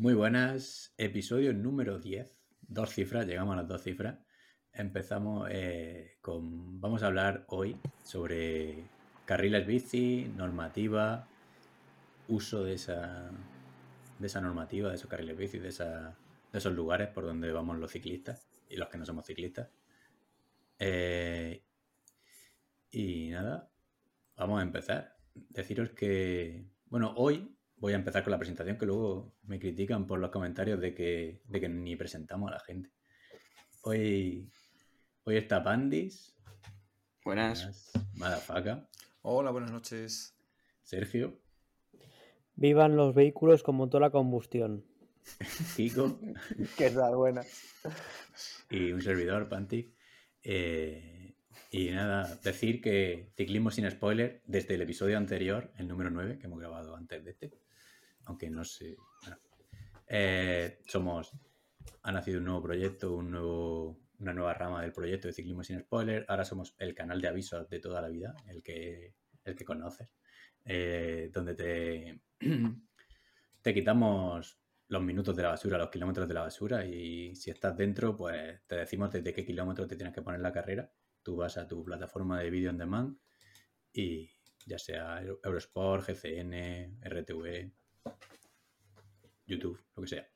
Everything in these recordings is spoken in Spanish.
Muy buenas, episodio número 10, dos cifras, llegamos a las dos cifras. Empezamos eh, con, vamos a hablar hoy sobre carriles bici, normativa, uso de esa, de esa normativa, de esos carriles bici, de, esa, de esos lugares por donde vamos los ciclistas y los que no somos ciclistas. Eh, y nada, vamos a empezar. Deciros que, bueno, hoy voy a empezar con la presentación que luego me critican por los comentarios de que, de que ni presentamos a la gente. Hoy, hoy está Pandis. Buenas. Madafaka. Hola, buenas noches. Sergio. Vivan los vehículos con motor a combustión. Kiko. que tal, buena. Y un servidor, Panti. Eh, y nada, decir que ciclismo sin spoiler desde el episodio anterior, el número 9, que hemos grabado antes de este, aunque no sé. Eh, somos. Ha nacido un nuevo proyecto, una nueva rama del proyecto de ciclismo sin spoiler. Ahora somos el canal de avisos de toda la vida, el que, el que conoces, eh, donde te, te quitamos los minutos de la basura, los kilómetros de la basura y si estás dentro, pues te decimos desde qué kilómetros te tienes que poner la carrera. Tú vas a tu plataforma de vídeo on demand y ya sea Eurosport, GCN, RTV, YouTube, lo que sea.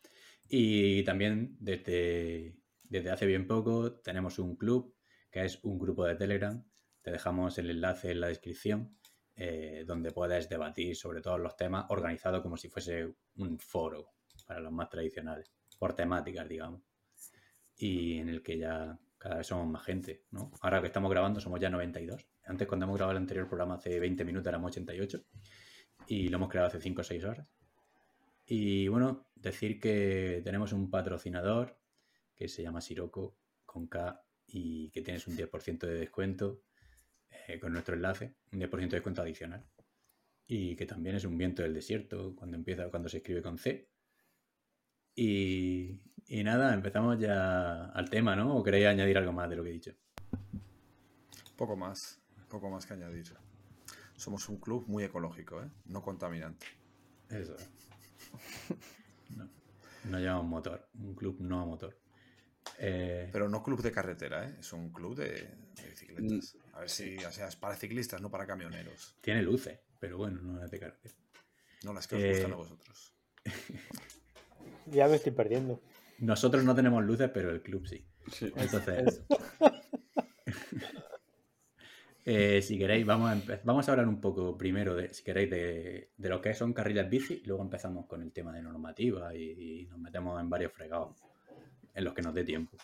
Y también desde, desde hace bien poco tenemos un club que es un grupo de Telegram. Te dejamos el enlace en la descripción eh, donde puedes debatir sobre todos los temas organizado como si fuese un foro para los más tradicionales, por temáticas, digamos. Y en el que ya cada vez somos más gente, ¿no? Ahora que estamos grabando somos ya 92. Antes cuando hemos grabado el anterior programa hace 20 minutos éramos 88 y lo hemos creado hace 5 o 6 horas. Y bueno, decir que tenemos un patrocinador que se llama Siroco con K y que tienes un 10% de descuento eh, con nuestro enlace, un 10% de descuento adicional. Y que también es un viento del desierto cuando empieza, cuando se escribe con C. Y, nada, empezamos ya al tema, ¿no? ¿O queréis añadir algo más de lo que he dicho? Poco más, poco más que añadir. Somos un club muy ecológico, ¿eh? No contaminante. Eso. No, no llevamos motor, un club no a motor. Eh, Pero no club de carretera, ¿eh? Es un club de, de bicicletas. A ver si, o sea, es para ciclistas, no para camioneros. tiene luces, pero bueno, no es de carretera. No las que os Eh, gustan a vosotros. Ya me estoy perdiendo. Nosotros no tenemos luces, pero el club sí. Sí. Entonces, eh, si queréis, vamos a, vamos a hablar un poco primero, de, si queréis, de, de lo que son carriles bici y luego empezamos con el tema de normativa y, y nos metemos en varios fregados en los que nos dé tiempo.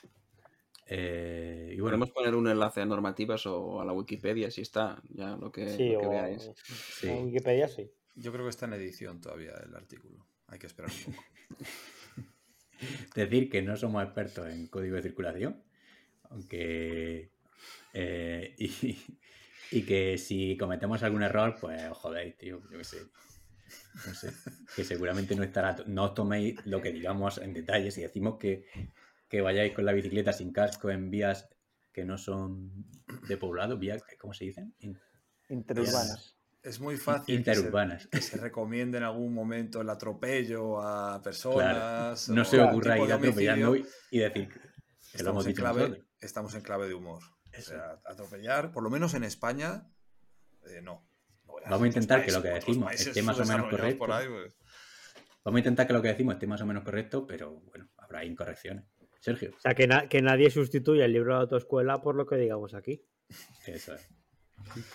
Eh, y bueno, Podemos poner un enlace a normativas o a la Wikipedia si está, ya lo que, Sí, lo que o veáis. sí. a Wikipedia sí. Yo creo que está en edición todavía el artículo. Hay que esperar un poco. decir que no somos expertos en código de circulación, aunque. eh, y, y que si cometemos algún error, pues os jodéis, tío. Yo qué sé. No sé. Que seguramente no estará. No os toméis lo que digamos en detalle. Si decimos que, que vayáis con la bicicleta sin casco en vías que no son de poblado, vías, ¿cómo se dicen? In- Interurbanas. Es muy fácil que se, Interurbanas. que se recomiende en algún momento el atropello a personas. Claro. No o se ocurra ir atropellando y, decir que lo hemos Estamos en, clave, nosotros. estamos en clave de humor. Eso. O sea, atropellar, por lo menos en España, eh, no. No Vamos a intentar que lo que decimos esté más o menos correcto. por ahí, pues. Vamos a intentar que lo que decimos esté más o menos correcto, pero bueno, habrá incorrecciones. Sergio, O sea, que, na- que nadie sustituya el libro de autoescuela por lo que digamos aquí. eso es.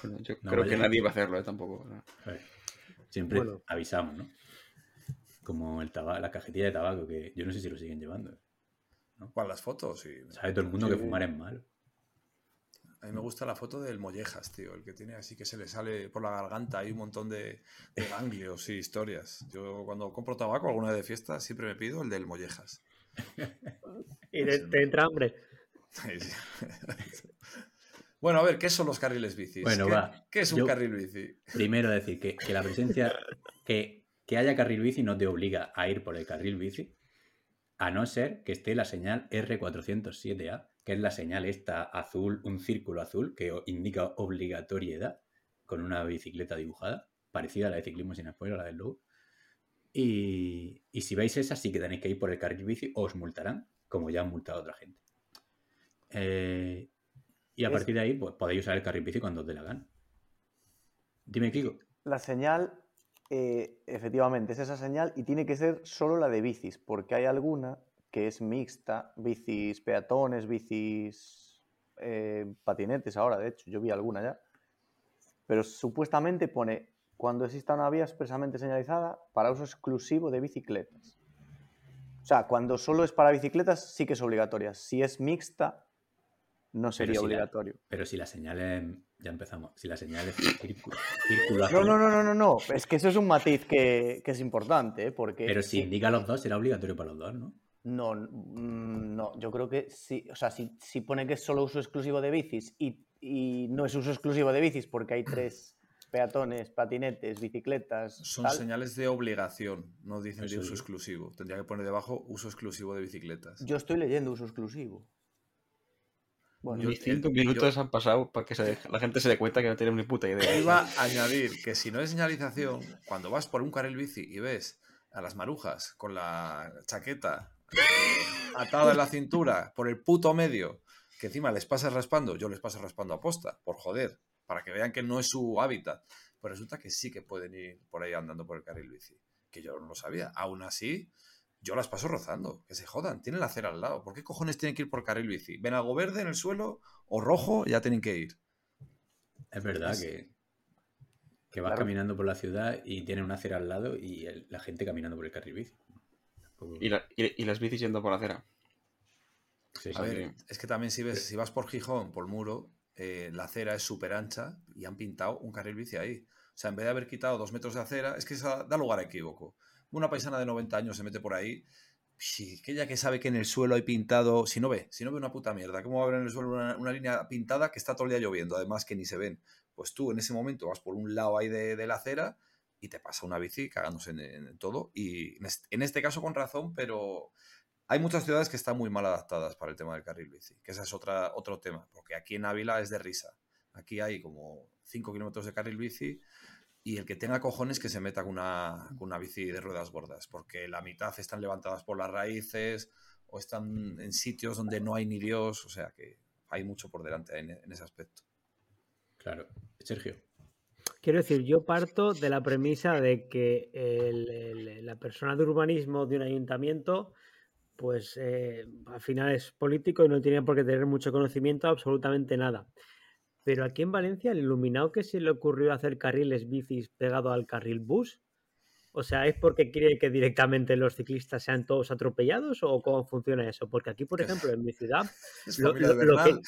Bueno, yo No, creo vaya. que nadie va a hacerlo ¿eh? tampoco. ¿no? Siempre Bueno. avisamos, ¿no? Como el taba- la cajetilla de tabaco, que yo no sé si lo siguen llevando. ¿Cuál, las fotos? Sí. Sabe todo el mundo que fumar es malo. A mí me gusta la foto del mollejas, tío. El que tiene así que se le sale por la garganta. Hay un montón de, de ganglios y historias. Yo cuando compro tabaco alguna vez de fiesta siempre me pido el del mollejas. Y te, te entra hambre. Bueno, a ver, ¿qué son los carriles bici? Bueno, ¿Qué, va. ¿Qué es un Yo- carril bici? Primero decir que, que la presencia, que, que haya carril bici no te obliga a ir por el carril bici, a no ser que esté la señal R407A, que es la señal esta azul, un círculo azul que indica obligatoriedad con una bicicleta dibujada, parecida a la de ciclismo sin spoiler, la del logo. Y, Y si veis esa, sí que tenéis que ir por el carril bici o os multarán, como ya han multado a otra gente. Eh, y a Es- partir de ahí, pues podéis usar el carril bici cuando os dé la gana. Dime, Kiko. La señal, eh, efectivamente, es esa señal y tiene que ser solo la de bicis, porque hay alguna que es mixta, bicis peatones, bicis eh, patinetes ahora, de hecho, yo vi alguna ya. Pero supuestamente pone, cuando exista una vía expresamente señalizada para uso exclusivo de bicicletas. O sea, cuando solo es para bicicletas sí que es obligatoria. Si es mixta, no sería si la- obligatorio. Pero si la señal es. Ya empezamos. Si la señal es círculo, círculo No, no, no, no, no, no. Es que eso es un matiz que, que es importante, ¿eh? porque... Pero si indica los dos, será obligatorio para los dos, ¿no? No, mm, no, yo creo que sí. O sea, si, si pone que es solo uso exclusivo de bicis y, y no es uso exclusivo de bicis porque hay tres peatones, patinetes, bicicletas. Son tal, señales de obligación, no dicen de uso exclusivo. Tendría que poner debajo uso exclusivo de bicicletas. Yo estoy leyendo uso exclusivo. Bueno, Yo- Ni cinco el- minutos yo- han pasado para que se- la gente se dé cuenta que no tiene ni puta idea. Iba a añadir que si no es señalización, cuando vas por un carril bici y ves a las marujas con la chaqueta eh, atada en la cintura por el puto medio, que encima les pasas raspando, yo les paso raspando a posta, por joder, para que vean que no es su hábitat. Pues resulta que sí que pueden ir por ahí andando por el carril bici, que yo no lo sabía. Aún así, yo las paso rozando, que se jodan, tienen la acera al lado. ¿Por qué cojones tienen que ir por carril bici? ¿Ven algo verde en el suelo o rojo? Ya tienen que ir. Es verdad Es- que, que vas Claro. caminando por la ciudad y tiene una acera al lado y el- la gente caminando por el carril bici. Y, la- y- y las bicis yendo por la acera. Sí, A sí. ver, es que también si ves, si vas por Gijón, por Muro, eh, la acera es súper ancha y han pintado un carril bici ahí. O sea, en vez de haber quitado dos metros de acera, es que da lugar a equívoco. Una paisana de 90 años se mete por ahí, sí, que ella que sabe que en el suelo hay pintado, si no ve, si no ve una puta mierda, ¿cómo va a ver en el suelo una, línea pintada que está todo el día lloviendo, además que ni se ven? Pues tú en ese momento vas por un lado ahí de, la acera y te pasa una bici cagándose en, todo. Y en este, en este caso con razón, pero hay muchas ciudades que están muy mal adaptadas para el tema del carril bici, que ese es otra, otro tema, porque aquí en Ávila es de risa. Aquí hay como 5 kilómetros de carril bici y el que tenga cojones que se meta con una, con una bici de ruedas gordas, porque la mitad están levantadas por las raíces o están en sitios donde no hay ni Dios, o sea que hay mucho por delante en, en ese aspecto. Claro. Sergio. Quiero decir, yo parto de la premisa de que el- el- la persona de urbanismo de un ayuntamiento, pues eh, al final es político y no tiene por qué tener mucho conocimiento absolutamente nada. Pero aquí en Valencia, el iluminado que se le ocurrió hacer carriles bicis pegado al carril bus, o sea, ¿es porque quiere que directamente los ciclistas sean todos atropellados o cómo funciona eso? Porque aquí, por ejemplo, en mi ciudad, Es Lo- lo- que-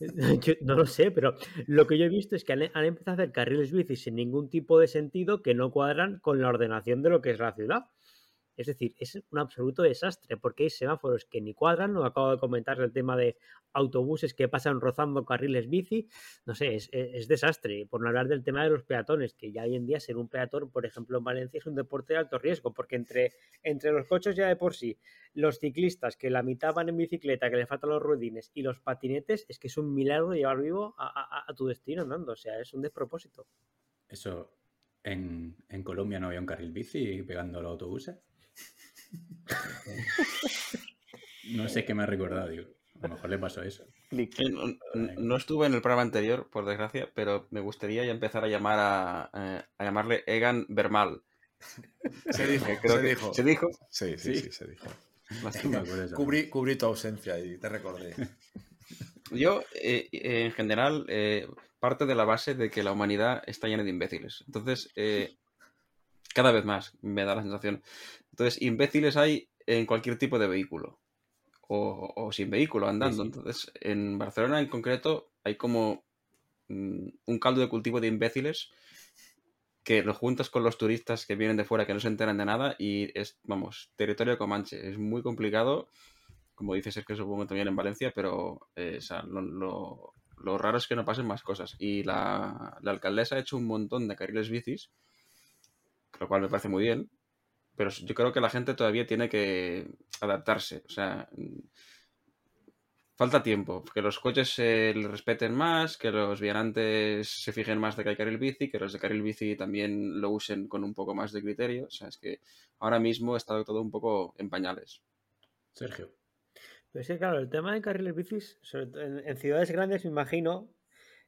yo no lo sé, pero lo que yo he visto es que han, han empezado a hacer carriles bici sin ningún tipo de sentido que no cuadran con la ordenación de lo que es la ciudad. Es decir, es un absoluto desastre porque hay semáforos que ni cuadran. Lo acabo de comentar el tema de autobuses que pasan rozando carriles bici. No sé, es, es- es desastre. Por no hablar del tema de los peatones, que ya hoy en día ser un peatón, por ejemplo, en Valencia es un deporte de alto riesgo porque entre, entre los coches ya de por sí, los ciclistas que la mitad van en bicicleta, que le faltan los ruedines, y los patinetes, es que es un milagro llevar vivo a, a- a tu destino andando. O sea, es un despropósito. Eso. En, en Colombia no había un carril bici pegando los autobuses. No sé qué me ha recordado, digo. A lo mejor le pasó eso. Eh, No, estuve en el programa anterior, por desgracia, pero me gustaría ya empezar a llamar a, eh, a llamarle Egan Bermal. Se dijo, Creo se que- dijo. ¿Se dijo? Sí, sí, Sí. sí, se dijo. Cubrí, cubrí tu ausencia y te recordé. Yo, eh, eh, en general, eh, parte de la base de que la humanidad está llena de imbéciles. Entonces, eh, cada vez más me da la sensación. Entonces, imbéciles hay en cualquier tipo de vehículo. O, o sin vehículo, andando. sí. Entonces, en Barcelona en concreto hay como mm, un caldo de cultivo de imbéciles que lo juntas con los turistas que vienen de fuera que no se enteran de nada y es, vamos, territorio comanche. Es muy complicado, como dice Sergio, supongo también en Valencia, pero eh, o sea, lo, lo- lo raro es que no pasen más cosas. Y la, la alcaldesa ha hecho un montón de carriles bicis, lo cual me parece muy bien, pero yo creo que la gente todavía tiene que adaptarse. O sea, falta tiempo. Que los coches se les respeten más, que los vianantes se fijen más de que hay carril bici, que los de carril bici también lo usen con un poco más de criterio. O sea, es que ahora mismo está todo un poco en pañales. Sergio. Pero es que, claro, el tema de carriles bicis, sobre todo en, en ciudades grandes, me imagino,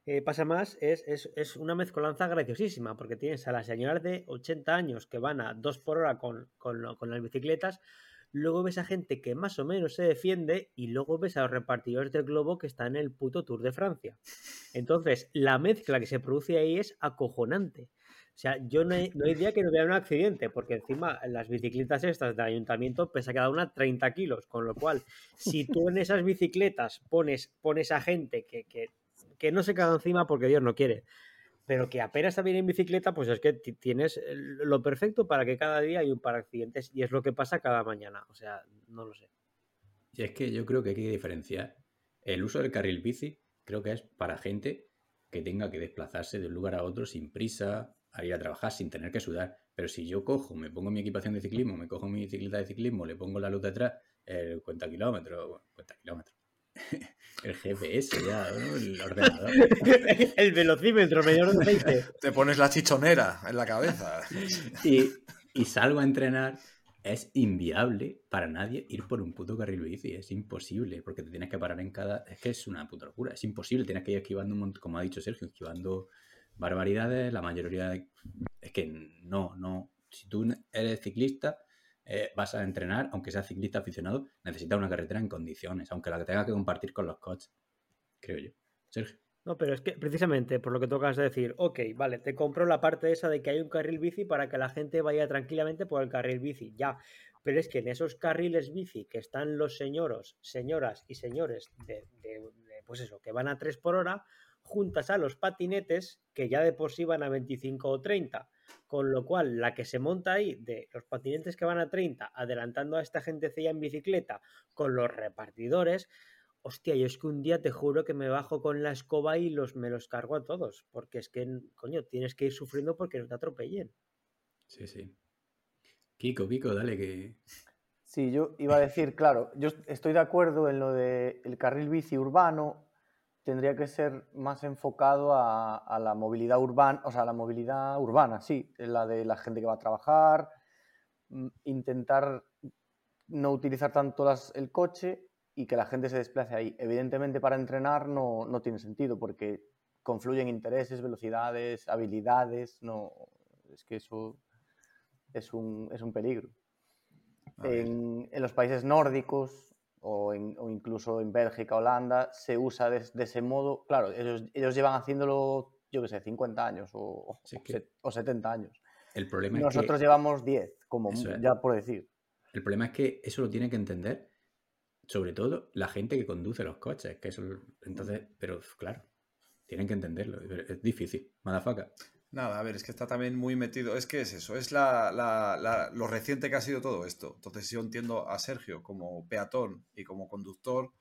eh, pasa más, es, es, es una mezcolanza graciosísima, porque tienes a las señoras de 80 años que van a 2 por hora con, con, con las bicicletas, luego ves a gente que más o menos se defiende y luego ves a los repartidores del globo que están en el puto Tour de Francia. Entonces, la mezcla que se produce ahí es acojonante. O sea, yo no hay, no que no vea un accidente, porque encima las bicicletas estas del ayuntamiento pesa cada una 30 kilos, con lo cual, si tú en esas bicicletas pones, pones a gente que, que, que no se caga encima porque Dios no quiere, pero que apenas bien en bicicleta, pues es que ti- tienes lo perfecto para que cada día hay un par de accidentes y es lo que pasa cada mañana. O sea, no lo sé. Y es que yo creo que hay que diferenciar el uso del carril bici, creo que es para gente que tenga que desplazarse de un lugar a otro sin prisa, a ir a trabajar, sin tener que sudar. Pero si yo cojo, me pongo mi equipación de ciclismo, me cojo mi bicicleta de ciclismo, le pongo la luz detrás, el cuenta kilómetros, bueno, cuenta kilómetros. el GPS ya, ¿no? el ordenador. el velocímetro, medidor de aceite. Te pones la chichonera en la cabeza. Y, y salgo a entrenar, es inviable para nadie ir por un puto carril bici, es imposible, porque te tienes que parar en cada... Es que es una puta locura, es imposible, tienes que ir esquivando, un mont- como ha dicho Sergio, esquivando barbaridades, la mayoría de... Es que no, no, si tú eres ciclista, eh, vas a entrenar, aunque seas ciclista aficionado, necesitas una carretera en condiciones, aunque la que tengas que compartir con los coches, creo yo. Sergio. No, pero es que precisamente por lo que tocas de decir, ok, vale, te compro la parte esa de que hay un carril bici para que la gente vaya tranquilamente por el carril bici, ya. Pero es que en esos carriles bici que están los señoros, señoras y señores de, pues eso, que van a 3 por hora, juntas a los patinetes que ya de por sí van a 25 o 30. Con lo cual, la que se monta ahí de los patinetes que van a 30, adelantando a esta gentecilla en bicicleta con los repartidores, Hostia, yo es que un día te juro que me bajo con la escoba y los, me los cargo a todos. Porque es que, coño, tienes que ir sufriendo porque no te atropellen. Sí, sí. Kiko, Kiko, dale que... Sí, yo iba a decir, claro, yo estoy de acuerdo en lo de el carril bici urbano tendría que ser más enfocado a, a la movilidad urbana, o sea, la movilidad urbana, sí, la de la gente que va a trabajar, mm, intentar no utilizar tanto las- el coche y que la gente se desplace ahí. Evidentemente para entrenar no, no tiene sentido porque confluyen intereses, velocidades, habilidades, no, es que eso es un, es un peligro. A. En, en los países nórdicos o, en- o incluso en Bélgica, Holanda, se usa de, de ese modo. Claro, ellos, ellos llevan haciéndolo, yo qué sé, 50 años o, Sí, o que- se- o 70 años. El problema Nosotros es que... llevamos 10, como es. ya por decir. El problema es que eso lo tiene que entender, sobre todo la gente que conduce los coches, que eso, entonces, pero claro, tienen que entenderlo, es difícil, madafaca. Nada, a ver, es que está también muy metido. Es que es eso, es la, la- la- lo reciente que ha sido todo esto. Entonces yo entiendo a Sergio como peatón y como conductor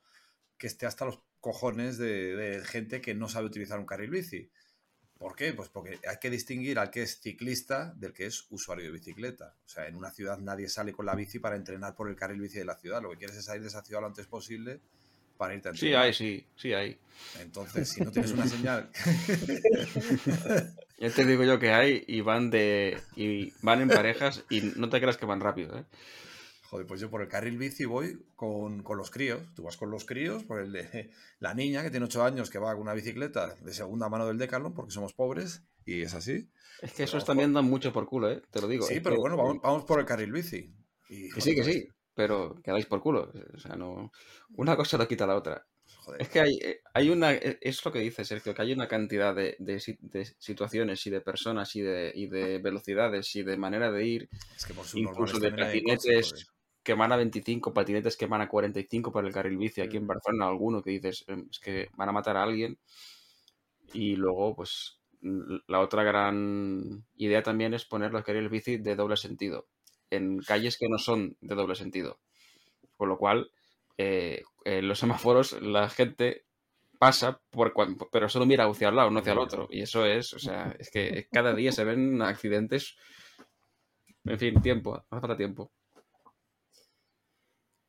que esté hasta los cojones de, de gente que no sabe utilizar un carril bici. ¿Por qué? Pues porque hay que distinguir al que es ciclista del que es usuario de bicicleta. O sea, en una ciudad nadie sale con la bici para entrenar por el carril bici de la ciudad. Lo que quieres es salir de esa ciudad lo antes posible para irte a Sí, entrenar. hay, sí, sí hay. Entonces, si no tienes una señal... Ya te digo yo que hay y van de y van en parejas y no te creas que van rápido, ¿eh? Joder, pues yo por el carril bici voy con, con los críos. Tú vas con los críos, por el de la niña que tiene 8 años que va con una bicicleta de segunda mano del Decathlon porque somos pobres y es así. Es que esos también dan mucho por culo, ¿eh? Te lo digo. sí, pero que- bueno, vamos, vamos por el carril bici. Y, Que sí, que sí, pero quedáis por culo. O sea, no. Una cosa no quita la otra. Joder, Es que hay, eh, hay una. eh, Es lo que dice Sergio, que hay una cantidad de, de de situaciones y de personas y de, y de velocidades y de manera de ir es que por incluso subnormales de patinetes que van a 25, patinetes que van a 45 por el carril bici. Aquí en Mm. Barcelona, alguno que dices em, es que van a matar a alguien. Y luego, pues, la otra gran idea también es poner los carriles bici de doble sentido en calles que no son de doble sentido. Con lo cual, eh, en los semáforos la gente pasa por cuan- pero solo mira hacia un lado, no hacia el otro. Y eso es, o sea, es que cada día se ven accidentes. En fin, tiempo, hace falta tiempo.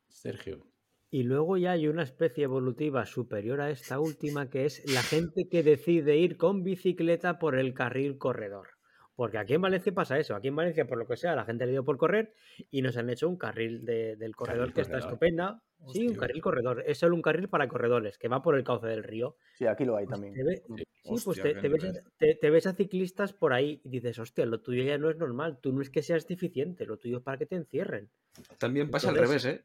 Sergio, Y luego ya hay una especie evolutiva superior a esta última, que es la gente que decide ir con bicicleta por el carril corredor. Porque aquí en Valencia pasa eso. Aquí en Valencia, por lo que sea, la gente le dio por correr y nos han hecho un carril de- del corredor Carril que está estupenda. Sí, un carril corredor. Es solo un carril para corredores que va por el cauce del río. Sí, aquí lo hay también. Te ve- sí, pues te, ves, a- te- te ves a ciclistas por ahí y dices, hostia, lo tuyo ya no es normal. Tú no es que seas deficiente, lo tuyo es para que te encierren. También pasa al revés, ¿eh?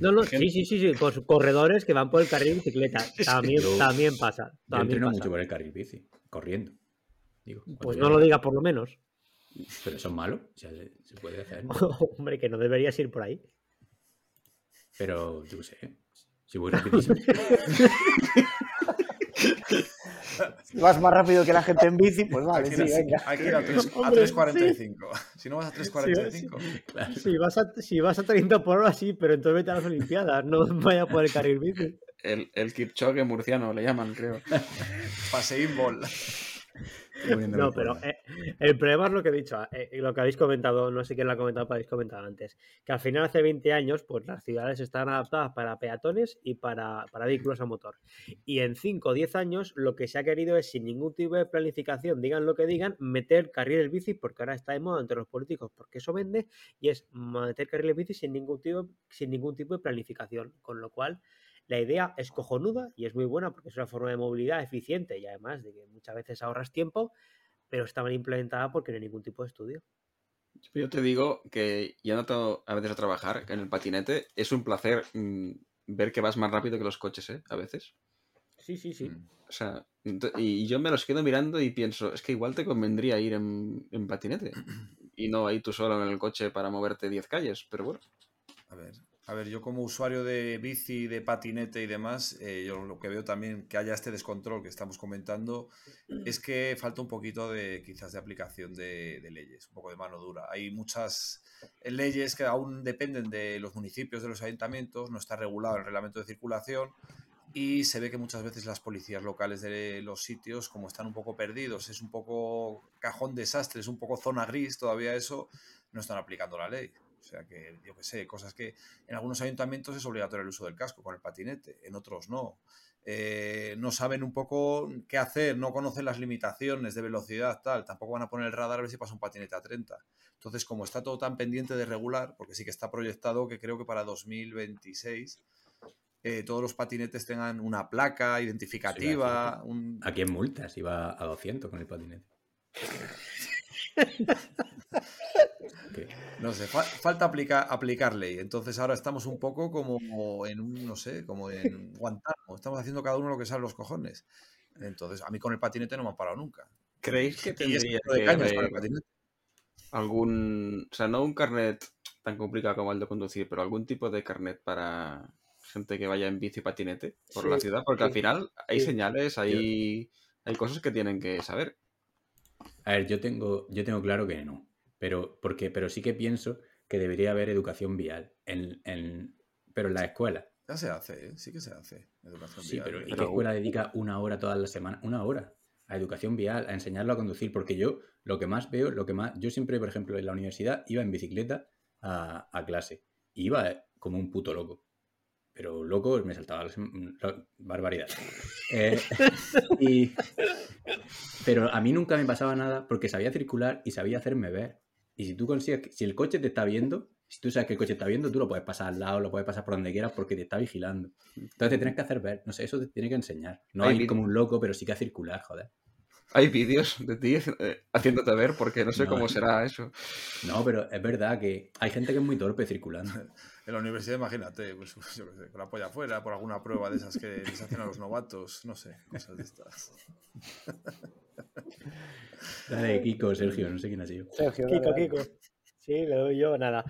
No, no, sí, sí, sí, sí. Pues corredores que van por el carril de bicicleta. También, Yo- también pasa. Yo entreno pasa. mucho por el carril bici, corriendo. Digo, Pues no lo digas por lo menos. Pero eso es malo, o sea, se, puede hacer. ¿no? Hombre, que no deberías ir por ahí. Pero yo qué sé, si voy rapidísimo. Si vas más rápido que la gente en bici, pues vale, Hay que sí, ir a- venga. hay que ir a tres- a Hombre, 3.45. Si no vas a 3.45. claro. Si vas, a, si vas a 30 por hora, sí, pero entonces vete a las Olimpiadas. No vaya por el carril bici. El, el Kipchoge murciano le llaman, creo. Paseín bol. No, pero eh, el problema es lo que he dicho, eh, lo que habéis comentado, no sé quién lo ha comentado, pero habéis comentado antes, que al final hace 20 años, pues las ciudades están adaptadas para peatones y para, para vehículos a motor. Y en 5 o 10 años lo que se ha querido es, sin ningún tipo de planificación, digan lo que digan, meter carriles bici, porque ahora está de moda entre los políticos, porque eso vende, y es meter carriles bici sin ningún tipo, sin ningún tipo de planificación. Con lo cual, la idea es cojonuda y es muy buena porque es una forma de movilidad eficiente y además de que muchas veces ahorras tiempo, pero está mal implementada porque no hay ningún tipo de estudio. Yo te digo que yendo a veces a trabajar en el patinete, es un placer mm, ver que vas más rápido que los coches, ¿eh? A veces. Sí, sí, sí. Mm. O sea, y yo me los quedo mirando y pienso, es que igual te convendría ir en, en patinete y no ahí tú solo en el coche para moverte 10 calles, pero bueno. A ver, a ver, yo como usuario de bici, de patinete y demás, eh, yo lo que veo también que haya este descontrol que estamos comentando es que falta un poquito de quizás de aplicación de, de leyes, un poco de mano dura. Hay muchas eh, leyes que aún dependen de los municipios, de los ayuntamientos, no está regulado el reglamento de circulación y se ve que muchas veces las policías locales de los sitios, como están un poco perdidos, es un poco cajón desastre, es un poco zona gris, todavía eso, no están aplicando la ley. O sea que, yo qué sé, cosas que en algunos ayuntamientos es obligatorio el uso del casco con el patinete, en otros no. Eh, no saben un poco qué hacer, no conocen las limitaciones de velocidad, tal. Tampoco van a poner el radar a ver si pasa un patinete a 30. Entonces, como está todo tan pendiente de regular, porque sí que está proyectado que creo que para 2026 eh, todos los patinetes tengan una placa identificativa, un, Aquí en multas iba a 200 con el patinete. No sé, fa- falta aplicar, aplicar ley. Entonces ahora estamos un poco como en un, no sé, como en Guantánamo. Estamos haciendo cada uno lo que sabe los cojones. Entonces, a mí con el patinete no me han parado nunca. ¿Creéis que tendría de que cañas con el haber patinete. algún, o sea, no un carnet tan complicado como el de conducir, pero algún tipo de carnet para gente que vaya en bici y patinete por Sí, la ciudad? Porque al final hay sí. señales, hay, hay cosas que tienen que saber. A ver, yo tengo, yo tengo claro que no. Pero, porque, pero sí que pienso que debería haber educación vial. En, en- pero en la escuela. Ya se hace, ¿eh? sí que se hace. Educación Sí, vial, pero ¿y pero- qué escuela dedica una hora todas las semanas? Una hora a educación vial, a enseñarlo a conducir. Porque yo lo que más veo, lo que más. Yo siempre, por ejemplo, en la universidad iba en bicicleta a, a clase. Iba eh, como un puto loco. Pero loco me saltaba las la- barbaridad. Eh, y, pero a mí nunca me pasaba nada porque sabía circular y sabía hacerme ver. Y si tú consigues, si el coche te está viendo, si tú sabes que el coche está viendo, tú lo puedes pasar al lado, lo puedes pasar por donde quieras porque te está vigilando. Entonces te tienes que hacer ver. No sé, eso te tiene que enseñar. No Hay a ir como un loco, pero sí que a circular, joder. Hay vídeos de ti eh, haciéndote ver porque no sé No, cómo no. será eso. No, pero es verdad que hay gente que es muy torpe circulando. En la universidad, imagínate, pues, yo qué sé, con la polla afuera, por alguna prueba de esas que les hacen a los novatos, no sé, cosas de estas. La de Kiko, Sergio, no sé quién ha sido. Sergio, Kiko, dale, dale. Kiko. Sí, le doy yo, nada.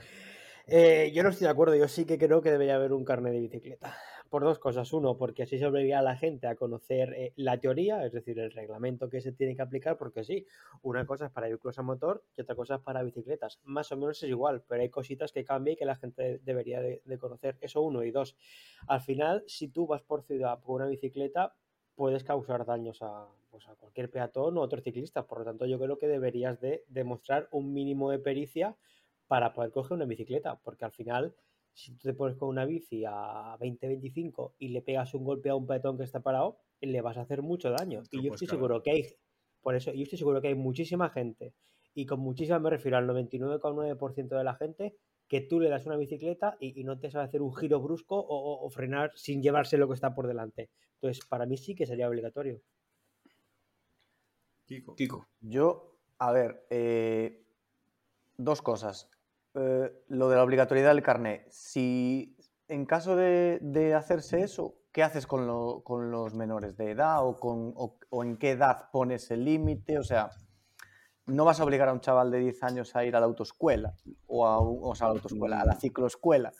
Eh, yo no estoy de acuerdo, yo sí que creo que debería haber un carnet de bicicleta. Por dos cosas. Uno, porque así se obliga a la gente a conocer eh, la teoría, es decir, el reglamento que se tiene que aplicar, porque sí, una cosa es para vehículos a motor y otra cosa es para bicicletas. Más o menos es igual, pero hay cositas que cambian y que la gente debería de, conocer. Eso uno. Y dos, al final, si tú vas por ciudad por una bicicleta, puedes causar daños a, pues, a cualquier peatón o otro ciclista. Por lo tanto, yo creo que deberías de demostrar un mínimo de pericia para poder coger una bicicleta, porque al final, si tú te pones con una bici a 20-25 y le pegas un golpe a un peatón que está parado, le vas a hacer mucho daño. Y yo puedes estoy seguro que hay, por eso, yo estoy seguro que hay muchísima gente, y con muchísima me refiero al 99,9% de la gente, que tú le das una bicicleta y, y no te sabe hacer un giro brusco o, o- o frenar sin llevarse lo que está por delante. Entonces, para mí sí que sería obligatorio. Kiko. Kiko. Yo, a ver, eh, dos cosas. Eh, lo de la obligatoriedad del carnet. Si en caso de, de hacerse eso, ¿qué haces con, lo- con los menores de edad o, con, o, o en qué edad pones el límite? O sea, no vas a obligar a un chaval de 10 años a ir a la autoescuela o a, un- o sea, a la autoescuela, a la cicloescuela.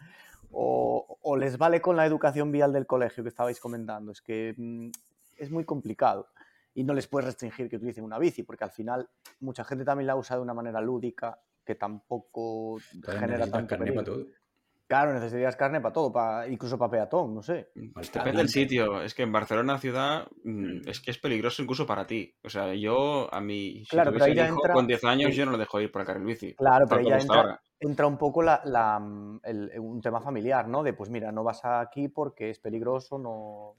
O, o les vale con la educación vial del colegio que estabais comentando. Es que mm, es muy complicado y no les puedes restringir que utilicen una bici, porque al final mucha gente también la usa de una manera lúdica que tampoco genera necesitas tanto carnet para todo. Claro, necesitarías carne para todo, para, incluso para peatón, no sé. Depende del sitio. Es que en Barcelona ciudad mm, es que es peligroso incluso para ti. O sea, yo a mi si Claro, pero tuviese ahí ya hijo, entra- con 10 años yo no lo dejo ir por el carril bici. Claro, pero como ya entra, ahora. entra un poco la, la- el- un tema familiar, ¿no? De pues mira, no vas aquí porque es peligroso, no,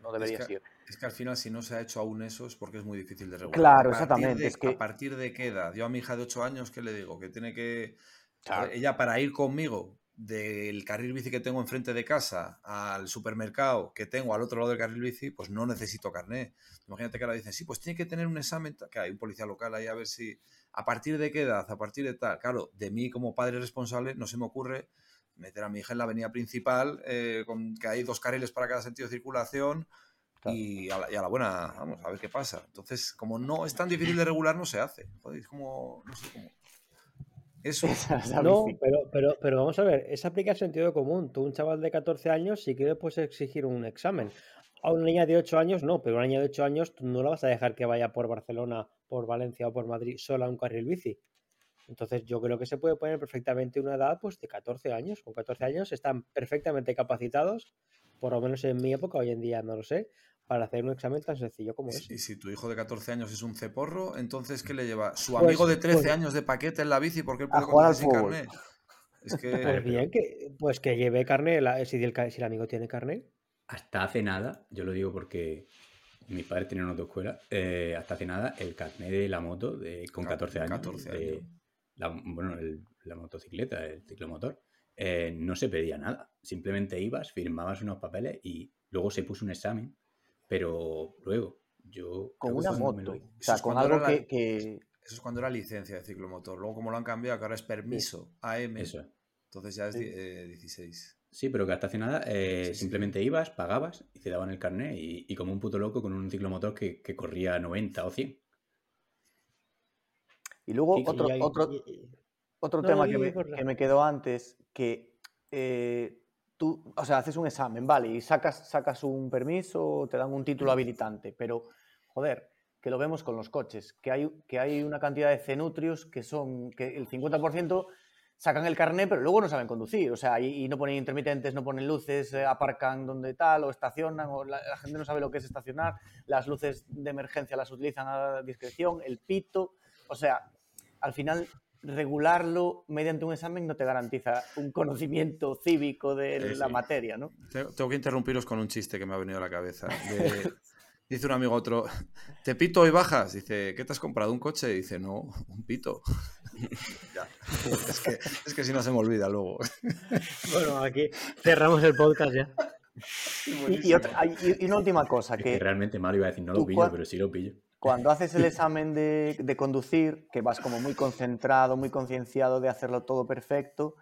no deberías que- ir. Es que al final, si no se ha hecho aún eso, es porque es muy difícil de regular. Claro, exactamente, de- es que- ¿A partir de qué edad? Yo a mi hija de 8 años, ¿qué le digo? Que tiene que. Claro. Ella, para ir conmigo del carril bici que tengo enfrente de casa al supermercado que tengo al otro lado del carril bici, pues no necesito carnet. Imagínate que ahora dicen, sí, pues tiene que tener un examen, que hay un policía local ahí a ver si, a partir de qué edad, a partir de tal. Claro, de mí como padre responsable no se me ocurre meter a mi hija en la avenida principal, eh, con que hay dos carriles para cada sentido de circulación Claro. y, a la, y a la buena, vamos, a ver qué pasa. Entonces, como no es tan difícil de regular, no se hace. Joder, es como, no sé cómo. Eso. No, pero, pero, pero vamos a ver, esa aplica el sentido común. Tú, un chaval de 14 años, sí que le puedes exigir un examen. A una niña de 8 años, no, pero a una niña de 8 años tú no la vas a dejar que vaya por Barcelona, por Valencia o por Madrid sola a un carril bici. Entonces, yo creo que se puede poner perfectamente una edad pues, de 14 años. Con 14 años están perfectamente capacitados, por lo menos en mi época, hoy en día no lo sé, para hacer un examen tan sencillo como si- y si tu hijo de 14 años es un ceporro, entonces ¿qué le lleva? Su Pues- amigo de 13 pues- años de paquete en la bici porque él puede jugar sin fútbol. carnet. Es que Pues bien, que, pues que lleve carne, si, el, si el amigo tiene carne. Hasta hace nada, yo lo digo porque mis padres una autoescuela, eh, hasta hace nada el carnet de la moto de, con Ca- 14 años, 14 de años. la, bueno, el- la motocicleta, el ciclomotor, eh, no se pedía nada. Simplemente ibas, firmabas unos papeles y luego se puso un examen, pero luego yo... Con una moto. lo- O sea, con cuando algo la- que, que- eso es cuando era licencia de ciclomotor. Luego como lo han cambiado, que ahora es permiso AM, Eso. entonces ya es eh, 16. Sí, pero que hasta hace nada eh, Sí, sí. simplemente ibas, pagabas y te daban el carnet y, y como un puto loco con un ciclomotor que, que corría a 90 o 100. Y luego y otro, hay- otro, Otro No, tema que me, que me quedó antes, que eh, tú, o sea, haces un examen, vale, y sacas, sacas un permiso, te dan un título habilitante, pero, joder, que lo vemos con los coches, que hay, que hay una cantidad de cenutrios que son, que el 50% sacan el carnet, pero luego no saben conducir, o sea, y, y no ponen intermitentes, no ponen luces, eh, aparcan donde tal, o estacionan, o la, la gente no sabe lo que es estacionar, las luces de emergencia las utilizan a discreción, el pito, o sea, al final regularlo mediante un examen no te garantiza un conocimiento cívico de Sí, la sí. materia, ¿no? Tengo, que interrumpiros con un chiste que me ha venido a la cabeza. De- dice un amigo a otro, ¿te pito y bajas? Dice, ¿qué te has comprado? ¿Un coche? Dice, no, un pito. Ya. Es, que, es que si no se me olvida luego. Bueno, aquí cerramos el podcast ya. Y, y otra- y- y una última cosa, Es que realmente malo iba a decir, no lo pillo, pero sí lo pillo. Cuando haces el examen de, de conducir, que vas como muy concentrado, muy concienciado de hacerlo todo perfecto,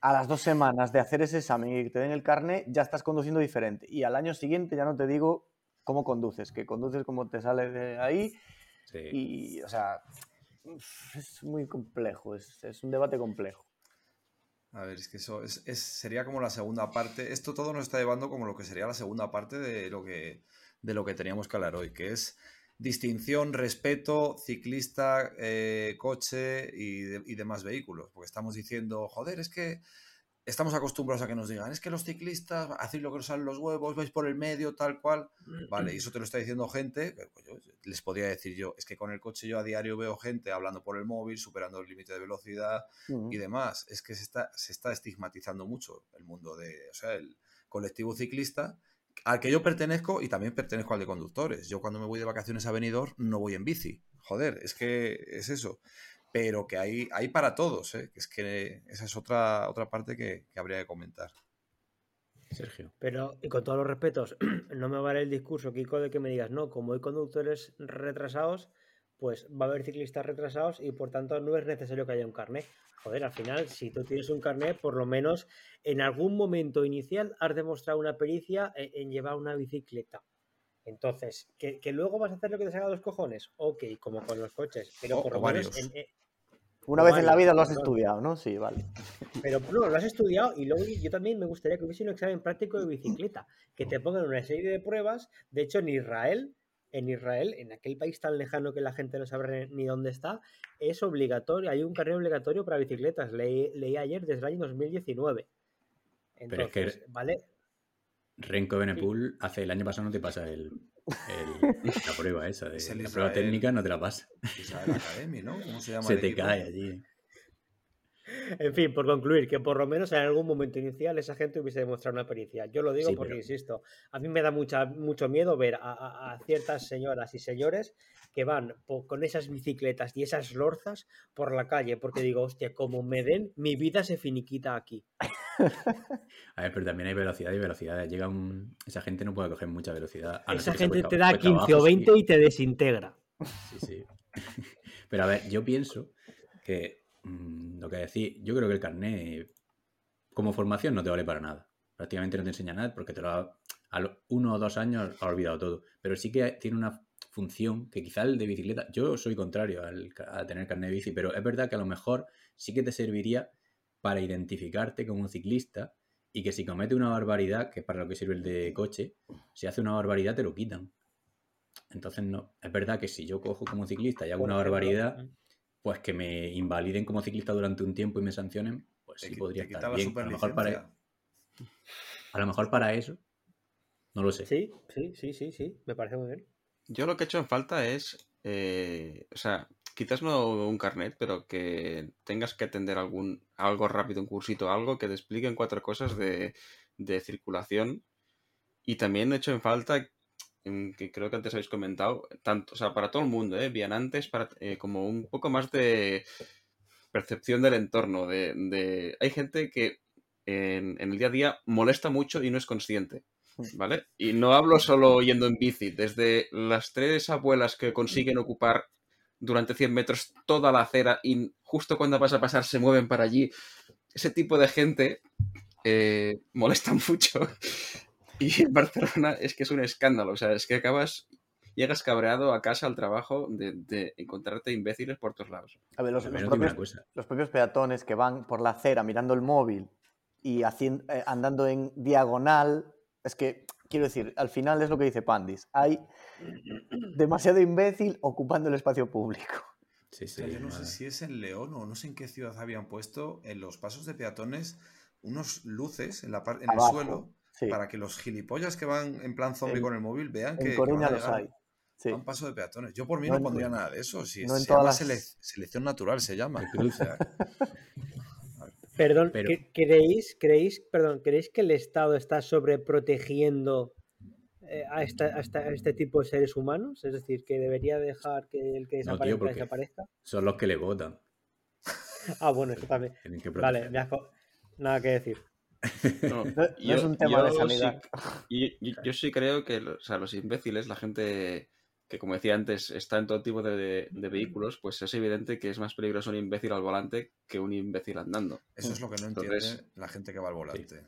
a las dos semanas de hacer ese examen y que te den el carnet, ya estás conduciendo diferente. Y al año siguiente ya no te digo cómo conduces, que conduces como te sale de ahí Sí. y, o sea, es muy complejo, es, es un debate complejo. A ver, es que eso es, es- sería como la segunda parte. Esto todo nos está llevando como lo que sería la segunda parte de lo que, de lo que teníamos que hablar hoy, que es distinción, respeto, ciclista, eh, coche y, de- y demás vehículos. Porque estamos diciendo, joder, es que estamos acostumbrados a que nos digan, es que los ciclistas hacéis lo que os salen los huevos, vais por el medio, tal cual. Vale, y eso te lo está diciendo gente, que, pues, yo les podría decir yo, es que con el coche yo a diario veo gente hablando por el móvil, superando el límite de velocidad Ujú. y demás. Es que se está, se está estigmatizando mucho el mundo de, o sea, el colectivo ciclista al que yo pertenezco y también pertenezco al de conductores. Yo cuando me voy de vacaciones a Benidorm no voy en bici. Joder, es que es eso. Pero que hay, hay para todos, ¿eh? Es que esa es otra, otra parte que, que habría que comentar. Sergio. Pero, y con todos los respetos, no me vale el discurso, Kiko, de que me digas, no, como hay conductores retrasados, pues va a haber ciclistas retrasados y por tanto no es necesario que haya un carnet. Joder, al final, si tú tienes un carnet, por lo menos en algún momento inicial has demostrado una pericia en, en llevar una bicicleta. Entonces, ¿que, que luego vas a hacer lo que te salga de los cojones? Ok, como con los coches, pero por lo menos en- eh, Una vez en la vida lo has perdón. estudiado, ¿no? Sí, vale. Pero no, lo has estudiado y luego yo también me gustaría que hubiese un examen práctico de bicicleta, que te pongan una serie de pruebas. De hecho, en Israel, en Israel, en aquel país tan lejano que la gente no sabe ni dónde está, es obligatorio, hay un carnet obligatorio para bicicletas. Leí, leí ayer desde el año 2019. Pero es que- Entonces, ¿vale? Renko Benepool hace el año pasado no te pasa el, el- la prueba esa. De, la prueba técnica no te la pasa. Academy, ¿no? ¿Cómo se llama? Se el te equipo? cae allí. En fin, por concluir, que por lo menos en algún momento inicial esa gente hubiese demostrado una pericia. Yo lo digo Sí, porque, pero- insisto, a mí me da mucha, mucho miedo ver a, a- a ciertas señoras y señores que van con esas bicicletas y esas lorzas por la calle, porque digo, hostia, como me den, mi vida se finiquita aquí. A ver, pero también hay velocidad y velocidad. Llega un... Esa gente no puede coger mucha velocidad. a Esa gente te da cuesta 15 o abajo, sí. 20 y te desintegra. Sí, sí. Pero a ver, yo pienso que mm, lo que decís, yo creo que el carnet como formación no te vale para nada. Prácticamente no te enseña nada porque te lo ha, a los uno o dos años ha olvidado todo. Pero sí que tiene una función que quizá el de bicicleta, yo soy contrario al, a tener carnet de bici, pero es verdad que a lo mejor sí que te serviría para identificarte como un ciclista y que si comete una barbaridad, que es para lo que sirve el de coche, si hace una barbaridad te lo quitan. Entonces, no. Es verdad que si yo cojo como ciclista y hago una barbaridad, pues que me invaliden como ciclista durante un tiempo y me sancionen, pues Te sí podría estar bien. A lo, mejor para, a lo mejor para eso, no lo sé. Sí, sí, sí, sí, sí, me parece muy bien. Yo lo que he hecho en falta es, eh, o sea, quizás no un carnet, pero que tengas que atender algún, algo rápido, un cursito, algo que te expliquen cuatro cosas de, de circulación. Y también he hecho en falta, que creo que antes habéis comentado, tanto, o sea, para todo el mundo, ¿eh? Vianantes, para, eh, como un poco más de percepción del entorno. De, de... Hay gente que en, en el día a día molesta mucho y no es consciente. ¿Vale? Y no hablo solo yendo en bici, desde las tres abuelas que consiguen ocupar durante 100 metros toda la acera y justo cuando vas a pasar se mueven para allí. Ese tipo de gente eh, molesta mucho. Y en Barcelona es que es un escándalo. O sea, es que acabas, llegas cabreado a casa, al trabajo, de, de encontrarte imbéciles por todos lados. A ver, los, Pero los propios, los propios peatones que van por la acera mirando el móvil y haciendo, eh, andando en diagonal, es que, quiero decir, al final es lo que dice Pandis, hay demasiado imbécil ocupando el espacio público. Sí, O sí. sea, yo no sé si es en León o no sé en qué ciudad habían puesto en los pasos de peatones unos luces en, la en el suelo Sí, para que los gilipollas que van en plan zombie En- con el móvil vean que, en que Coruña van a los hay. Sí. a un paso de peatones. Yo por mí No no, en- pondría nada de eso. Si no en se todas llama las- sele- selección natural, se llama. O sea, Perdón, Pero- ¿cre- ¿creéis, creéis, perdón, ¿creéis que el Estado está sobreprotegiendo eh, a, esta- a esta- a este tipo de seres humanos? Es decir, que debería dejar que el que No, tío, desaparezca desaparezca. Son los que le votan. Ah, bueno, eso también. Vale, me has nada que decir. No, No, no es un tema de sí- sanidad. y- yo sí creo que o sea, los imbéciles, la gente que, como decía antes, está en todo tipo de, de vehículos, pues es evidente que es más peligroso un imbécil al volante que un imbécil andando. eso es lo que no entiende Entonces- la gente que va al volante.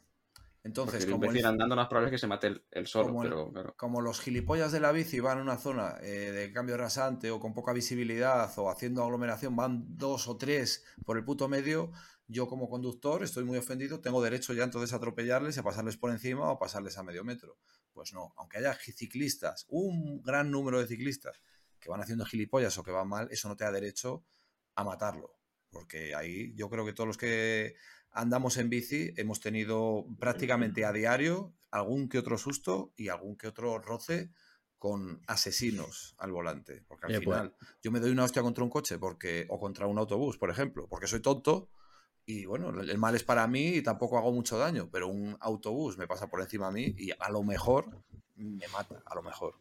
Entonces, el como el- imbécil andando más probable es que se mate el, el solo, como el- pero claro. como los gilipollas de la bici van a una zona eh, de cambio rasante o con poca visibilidad o haciendo aglomeración, van dos o tres por el puto medio, yo como conductor estoy muy ofendido, tengo derecho ya entonces a atropellarles y a pasarles por encima o a pasarles a medio metro. Pues no, aunque haya ciclistas, un gran número de ciclistas que van haciendo gilipollas o que van mal, eso no te da derecho a matarlo. Porque ahí yo creo que todos los que andamos en bici, hemos tenido prácticamente a diario algún que otro susto y algún que otro roce con asesinos al volante. Porque al Eh, pues. final yo me doy una hostia contra un coche porque, o contra un autobús, por ejemplo, porque soy tonto y bueno, el mal es para mí y tampoco hago mucho daño, pero un autobús me pasa por encima a mí y a lo mejor me mata, a lo mejor.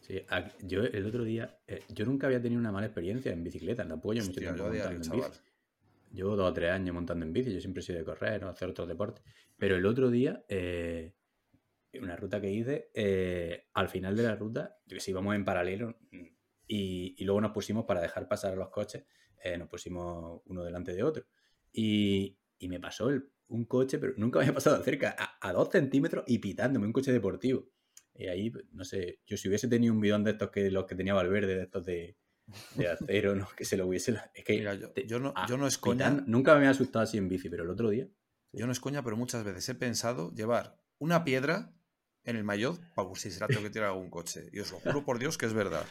Sí, yo el otro día, eh, yo nunca había tenido una mala experiencia en bicicleta, tampoco llevo mucho tiempo yo montando en chaval. bici. Llevo dos o tres años montando en bici, yo siempre he sido de correr o hacer otros deportes. Pero el otro día, eh, una ruta que hice, eh, al final de la ruta, yo que sé, íbamos en paralelo mm, y, y luego nos pusimos para dejar pasar a los coches, eh, nos pusimos uno delante de otro. Y, y me pasó el- un coche, pero nunca me había pasado de cerca, a, a dos centímetros y pitándome, un coche deportivo. Y ahí, pues, no sé, yo si hubiese tenido un bidón de estos que los que tenía Valverde, de estos de, de acero, ¿no? Que se lo hubiese... Es que Mira, yo, te- yo no, yo no es coña, pitando- nunca me había asustado así en bici, pero el otro día... yo no es coña, pero muchas veces he pensado llevar una piedra en el maillot para por si se la tengo que tirar algún coche. Y os lo juro por Dios que es verdad.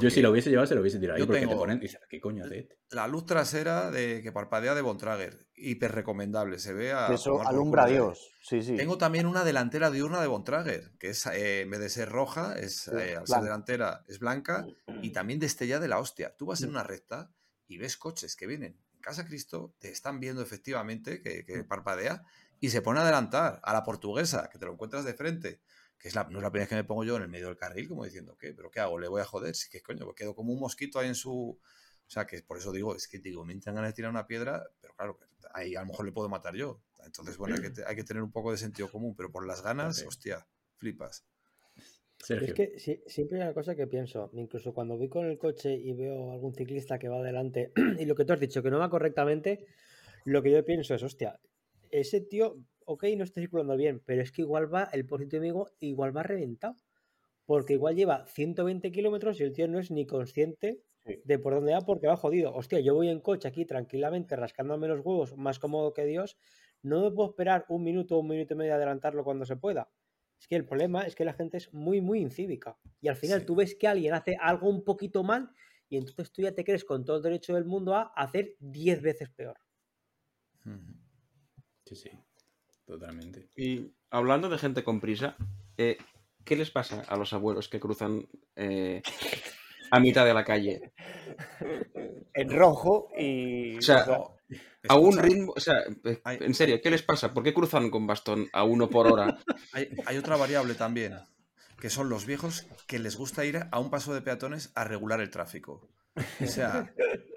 Yo si lo hubiese llevado se lo hubiese tirado ahí yo porque te ponen... Dices, ¿qué coño este? La luz trasera de que parpadea de Bontrager, hiper recomendable, se ve a Que eso alumbra a. Dios. Sí, sí. Tengo también una delantera diurna de Bontrager, que es, eh, en vez de ser roja, es, eh, al ser blanca. delantera es blanca y también destella de la hostia. Tú vas en una recta y ves coches que vienen en Casa Cristo, te están viendo efectivamente que, que parpadea y se pone a adelantar a la portuguesa, que te lo encuentras de frente. Que es la, no es la primera vez que me pongo yo en el medio del carril, como diciendo, ¿qué? ¿Pero qué hago? ¿Le voy a joder? Si que coño, me quedo como un mosquito ahí en su. O sea, que por eso digo, es que digo, me entran ganas de tirar una piedra, pero claro, ahí a lo mejor le puedo matar yo. Entonces, bueno, hay que, hay que tener un poco de sentido común, pero por las ganas, hostia, flipas. Sergio. Es que si- siempre hay una cosa que pienso, incluso cuando voy con el coche y veo algún ciclista que va adelante y lo que tú has dicho, que no va correctamente, lo que yo pienso es, hostia, ese tío, ok, no está circulando bien, pero es que igual va, el positivo amigo igual va reventado, porque igual lleva 120 kilómetros y el tío no es ni consciente Sí. de por dónde va porque va jodido. Hostia, yo voy en coche aquí tranquilamente rascándome los huevos, más cómodo que Dios, no me puedo esperar un minuto o un minuto y medio a adelantarlo cuando se pueda. Es que el problema es que la gente es muy, muy incívica. Y al final Sí. tú ves que alguien hace algo un poquito mal y entonces tú ya te crees con todo el derecho del mundo a hacer 10 veces peor. Sí, sí, totalmente. Y hablando de gente con prisa, eh, ¿qué les pasa a los abuelos que cruzan eh, a mitad de la calle? En rojo y. O sea, No, A un ritmo, o sea, eh, Hay- en serio, ¿qué les pasa? ¿Por qué cruzan con bastón a uno por hora? Hay, hay otra variable también, que son los viejos que les gusta ir a un paso de peatones a regular el tráfico. O sea,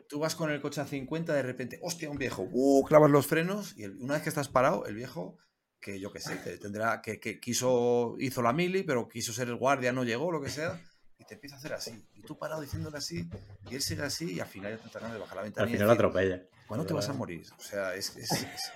tú vas con el coche a 50, de repente, hostia, un viejo, uh, clavas los frenos y el- una vez que estás parado, el viejo, que yo qué sé, te- tendrá, que, que quiso, hizo la mili, pero quiso ser el guardia, no llegó, lo que sea, y te empieza a hacer así. Y tú parado diciéndole así, y él sigue así, y al final ya te de bajar la ventana. Al y final decir, atropella. ¿Cuándo te vas a morir? O sea, es, es- es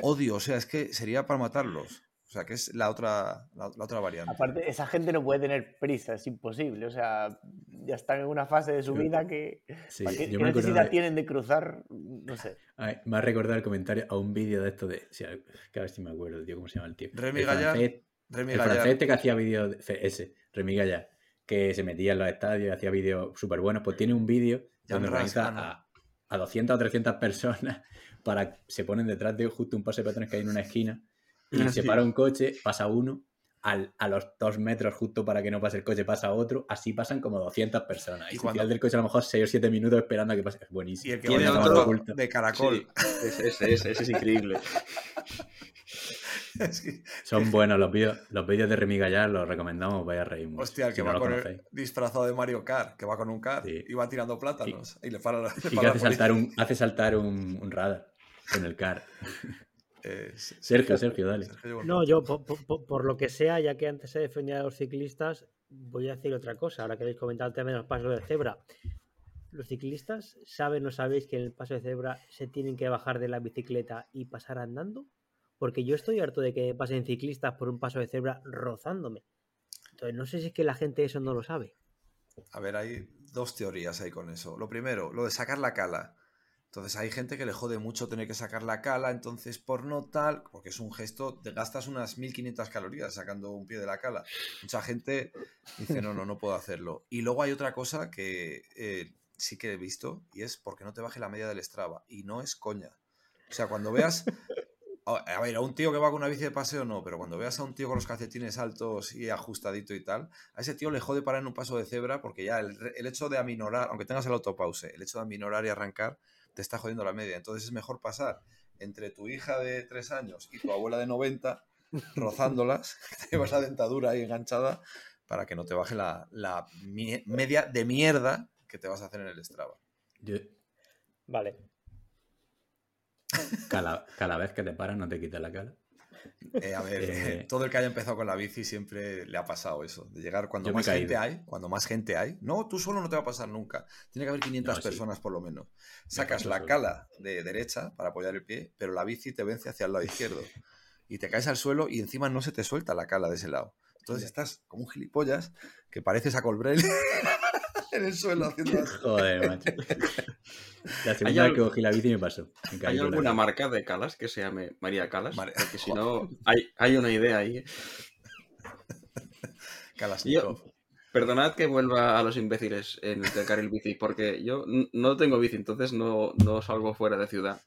odio, o sea, es que sería para matarlos. O sea, que es la otra, la, la otra variante. Aparte, esa gente no puede tener prisa, es imposible. O sea, ya están en una fase de su vida que. Sí, ¿para ¿Qué, yo qué me necesidad de- tienen de cruzar? No sé. Ay, me ha recordado el comentario a un vídeo de esto de. Sí, que a ver si me acuerdo, tío, cómo se llama el tío. Remy el Gallard, francés, Remy el francés este que hacía vídeos. Ese, Remy Gallard, que se metía en los estadios y hacía vídeos súper buenos. Pues tiene un vídeo donde organiza a, a 200 o 300 personas para. Se ponen detrás de justo un paso de peatones que hay en una esquina y Ah, se para un coche, pasa uno. Al, a los dos metros, justo para que no pase el coche, pasa otro. Así pasan como 200 personas. Y Y, cuando- cuando... del coche a lo mejor 6 o 7 minutos esperando a que pase. Es buenísimo. Y el que Tiene otro- de caracol. Sí, ese, ese, ese, ese es increíble. Es que, Son buenos los vídeos, los vídeos de Remy Gallard, los recomendamos, vaya a reír mucho. hostia, el que va con el disfrazado de Mario Kart, que va con un car Sí. y va tirando plátanos y, le para, la- le Y que hace saltar, un, hace saltar un, un radar con el car. Eh, Sergio, Sergio, dale. Sergio No, yo por, por- por- por lo que sea, ya que antes se defendía a los ciclistas, voy a decir otra cosa. Ahora que habéis comentado el tema de los pasos de cebra. Los ciclistas saben o sabéis que en el paso de cebra se tienen que bajar de la bicicleta y pasar andando. Porque yo estoy harto de que pasen ciclistas por un paso de cebra rozándome. Entonces no sé si es que la gente eso no lo sabe. A ver, hay dos teorías ahí con eso. Lo primero, lo de sacar la cala. Entonces hay gente que le jode mucho tener que sacar la cala, entonces por no tal, porque es un gesto, gastas unas 1500 calorías sacando un pie de la cala. Mucha gente dice, no, no, no puedo hacerlo. Y luego hay otra cosa que eh, sí que he visto y es porque no te baje la media del Strava. Y no es coña. O sea, cuando veas A a ver, a un tío que va con una bici de paseo no, pero cuando veas a un tío con los calcetines altos y ajustadito y tal, a ese tío le jode parar en un paso de cebra porque ya el, el hecho de aminorar, aunque tengas el autopause, el hecho de aminorar y arrancar te está jodiendo la media. Entonces es mejor pasar entre tu hija de 3 años y tu abuela de 90, rozándolas, que te llevas la dentadura ahí enganchada, para que no te baje la, la mie- media de mierda que te vas a hacer en el Strava. Yo, Vale. cada, cada vez que te paras no te quitas la cara. Eh, a ver, Eh, todo el que haya empezado con la bici siempre le ha pasado eso, de llegar cuando Yo más gente hay, cuando más gente hay. No, tú solo no te va a pasar nunca. Tiene que haber 500 No, sí. personas por lo menos. Sacas la cala de derecha para apoyar el pie, pero la bici te vence hacia el lado izquierdo. Y te caes al suelo y encima no se te suelta la cala de ese lado. Entonces estás como un gilipollas que pareces a Colbrel en el suelo haciendo así. Joder, macho. La segunda vez que cogí la bici me pasó. Me ¿Hay alguna marca de Calas que se llame María Calas? María- Porque si no, hay, hay una idea ahí. ¿eh? Kalashnikov. Perdonad que vuelva a los imbéciles en el carril bici, porque yo no tengo bici, entonces no, no salgo fuera de ciudad.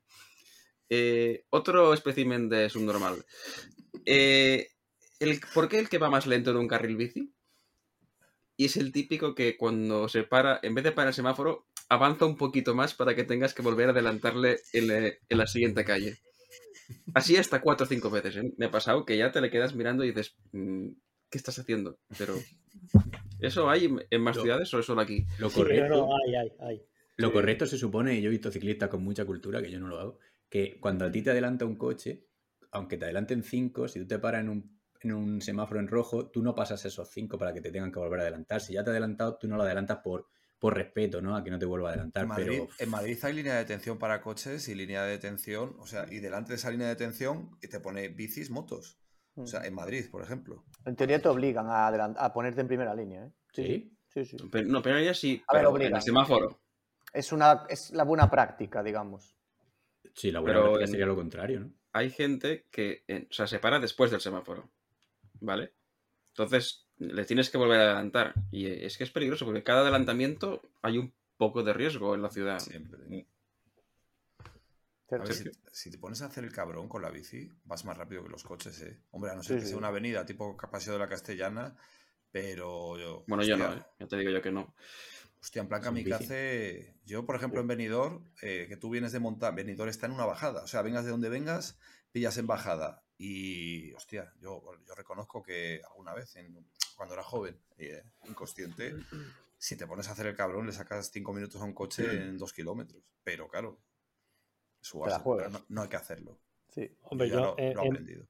Eh, otro espécimen de subnormal. Eh, el, ¿Por qué el que va más lento en un carril bici? Y es el típico que cuando se para, en vez de parar el semáforo, avanza un poquito más para que tengas que volver a adelantarle en, la- en la siguiente calle. Así hasta cuatro o cinco veces. ¿eh? Me ha pasado que ya te le quedas mirando y dices, "Mm, ¿qué estás haciendo? Pero, ¿eso hay en más Lo- ciudades o es solo aquí? Lo correcto, no, no, hay, hay, hay. lo correcto se supone, y yo he visto ciclistas con mucha cultura, que yo no lo hago, que cuando a ti te adelanta un coche, aunque te adelanten cinco, si tú te paras en un, en un semáforo en rojo, tú no pasas esos cinco para que te tengan que volver a adelantar. Si ya te ha adelantado, tú no lo adelantas por, por respeto, ¿no? A que no te vuelva a adelantar. En Madrid, pero en Madrid hay línea de detención para coches y línea de detención, o sea, y delante de esa línea de detención te pone bicis, motos. O sea, en Madrid, por ejemplo. En teoría te obligan a, a ponerte en primera línea, ¿eh? ¿Sí? Sí, sí. Pero, no, pero ya sí, A ver, pero en el semáforo. Es, una, es la buena práctica, digamos. Sí, la buena Pero práctica en- sería lo contrario, ¿no? Hay gente que eh, o sea, se para después del semáforo. ¿Vale? Entonces, le tienes que volver a adelantar. Y es que es peligroso porque cada adelantamiento hay un poco de riesgo en la ciudad. Siempre. A Cierto. ver, si, si te pones a hacer el cabrón con la bici, vas más rápido que los coches, ¿eh? Hombre, a no ser Sí, que sí. sea una avenida tipo Paseo de la Castellana, pero yo... Bueno, yo no, ¿eh? ya te digo yo que no. Hostia, en plan kamikaze, yo por ejemplo en Benidorm, eh, que tú vienes de montar, Benidorm está en una bajada, o sea, vengas de donde vengas, pillas en bajada. Y, hostia, yo, yo reconozco que alguna vez, en- cuando era joven, eh, inconsciente, si te pones a hacer el cabrón, le sacas cinco minutos a un coche en dos kilómetros. Pero claro, su Te la asa, pero no, no hay que hacerlo. Sí. Hombre, yo lo, eh, lo he en, aprendido.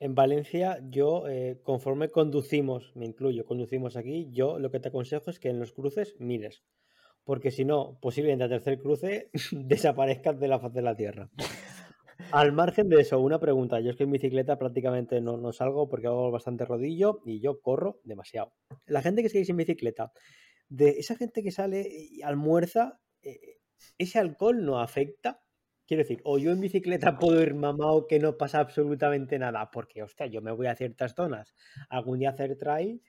en Valencia, yo, eh, conforme conducimos, me incluyo, conducimos aquí, yo lo que te aconsejo es que en los cruces mires. Porque si no, posiblemente al tercer cruce desaparezcas de la faz de la tierra. Al margen de eso, una pregunta. Yo es que en bicicleta prácticamente no, no salgo porque hago bastante rodillo y yo corro demasiado. La gente que seguís en bicicleta, de esa gente que sale y almuerza, eh, ¿ese alcohol no afecta? Quiero decir, o yo en bicicleta puedo ir mamado que no pasa absolutamente nada, porque, hostia, yo me voy a ciertas zonas, algún día hacer trail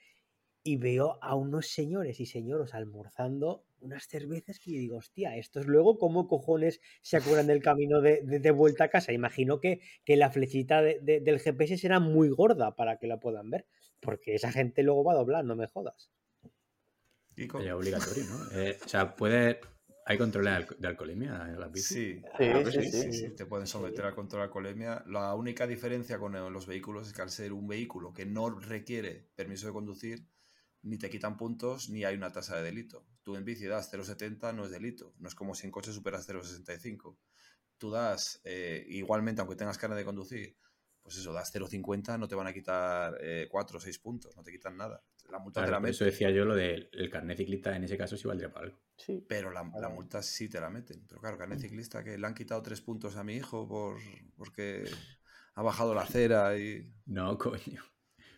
y veo a unos señores y señoras almorzando unas cervezas que yo digo, hostia, estos luego, ¿cómo cojones se acuerdan del camino de, de- de vuelta a casa? Imagino que, que la flechita de- de- del GPS será muy gorda para que la puedan ver, porque esa gente luego va a doblar, no me jodas. Sería obligatorio, ¿no? Eh, o sea, puede... ¿Hay control de, alco- de alcoholemia en las bicis? Sí, Sí, Claro que sí, sí, sí. Sí, te pueden someter al control de alcoholemia. La única diferencia con eh, los vehículos es que al ser un vehículo que no requiere permiso de conducir, ni te quitan puntos ni hay una tasa de delito. Tú en bici das 0,70 no es delito. No es como si en coche superas 0,65. Tú das, eh, igualmente, aunque tengas carne de conducir, pues eso, das 0,50, no te van a quitar 4 o 6 puntos, no te quitan nada. La multa te la meten, eso decía yo lo del el carnet ciclista en ese caso sí valdría para algo. Sí. pero la, multa sí te la meten. Pero claro, carne ciclista que le han quitado 3 puntos a mi hijo por, porque ha bajado la acera y... No, coño.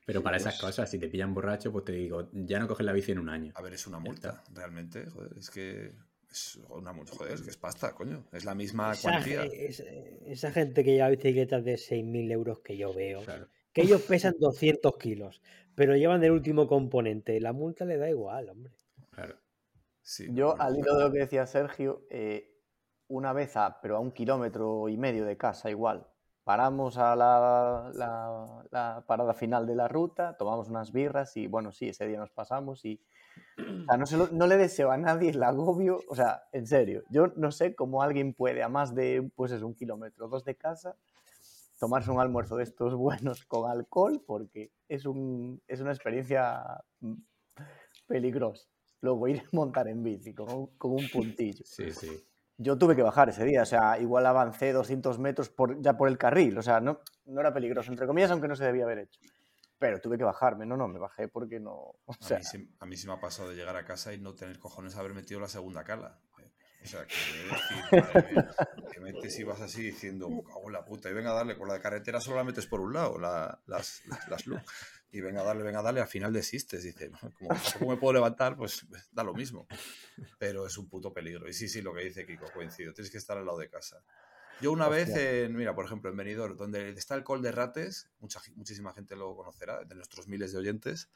Pero para esas pues- cosas, si te pillan borracho, pues te digo, ya no coges la bici en un año. A ver, es una multa, realmente, joder, es que es una multa, joder, es que es pasta, coño, es la misma Esa, cuantía. es- esa gente que lleva bicicletas de 6.000 euros que yo veo, Claro. que ellos pesan 200 kilos, pero llevan el último componente, la multa le da igual, hombre. claro. Sí, Yo, bueno, al hilo de lo que decía Sergio, eh, una vez a, pero a un kilómetro y medio de casa igual, paramos a la, la- la parada final de la ruta, tomamos unas birras y bueno, sí, ese día nos pasamos y o sea, no, se lo- no le deseo a nadie el agobio, o sea, en serio, yo no sé cómo alguien puede a más de, pues es un kilómetro, o dos de casa, tomarse un almuerzo de estos buenos con alcohol porque es, un, es una experiencia mm, peligrosa. Luego ir a montar en bici con un, con un puntillo. Sí, sí. Yo tuve que bajar ese día, o sea, igual avancé 200 metros por, ya por el carril, o sea, no, no era peligroso, entre comillas, aunque no se debía haber hecho. Pero tuve que bajarme, no, no, me bajé porque no. O A, sea, mí a mí sí me ha pasado de llegar a casa y no tener cojones haber metido la segunda cala. O sea, que, decir, madre mía, que metes y vas así diciendo, "Me cago en la puta, y venga a darle, con la carretera solo la metes por un lado, la- las, las, las luz, y venga a darle, venga a darle, al final desistes. Dice, como tampoco me puedo levantar, pues da lo mismo. Pero es un puto peligro. Y sí, sí, lo que dice Kiko, coincido, tienes que estar al lado de casa. Yo una vez, en, mira, por ejemplo, en Benidorm, donde está el Col de Rates, mucha, muchísima gente lo conocerá, de nuestros miles de oyentes,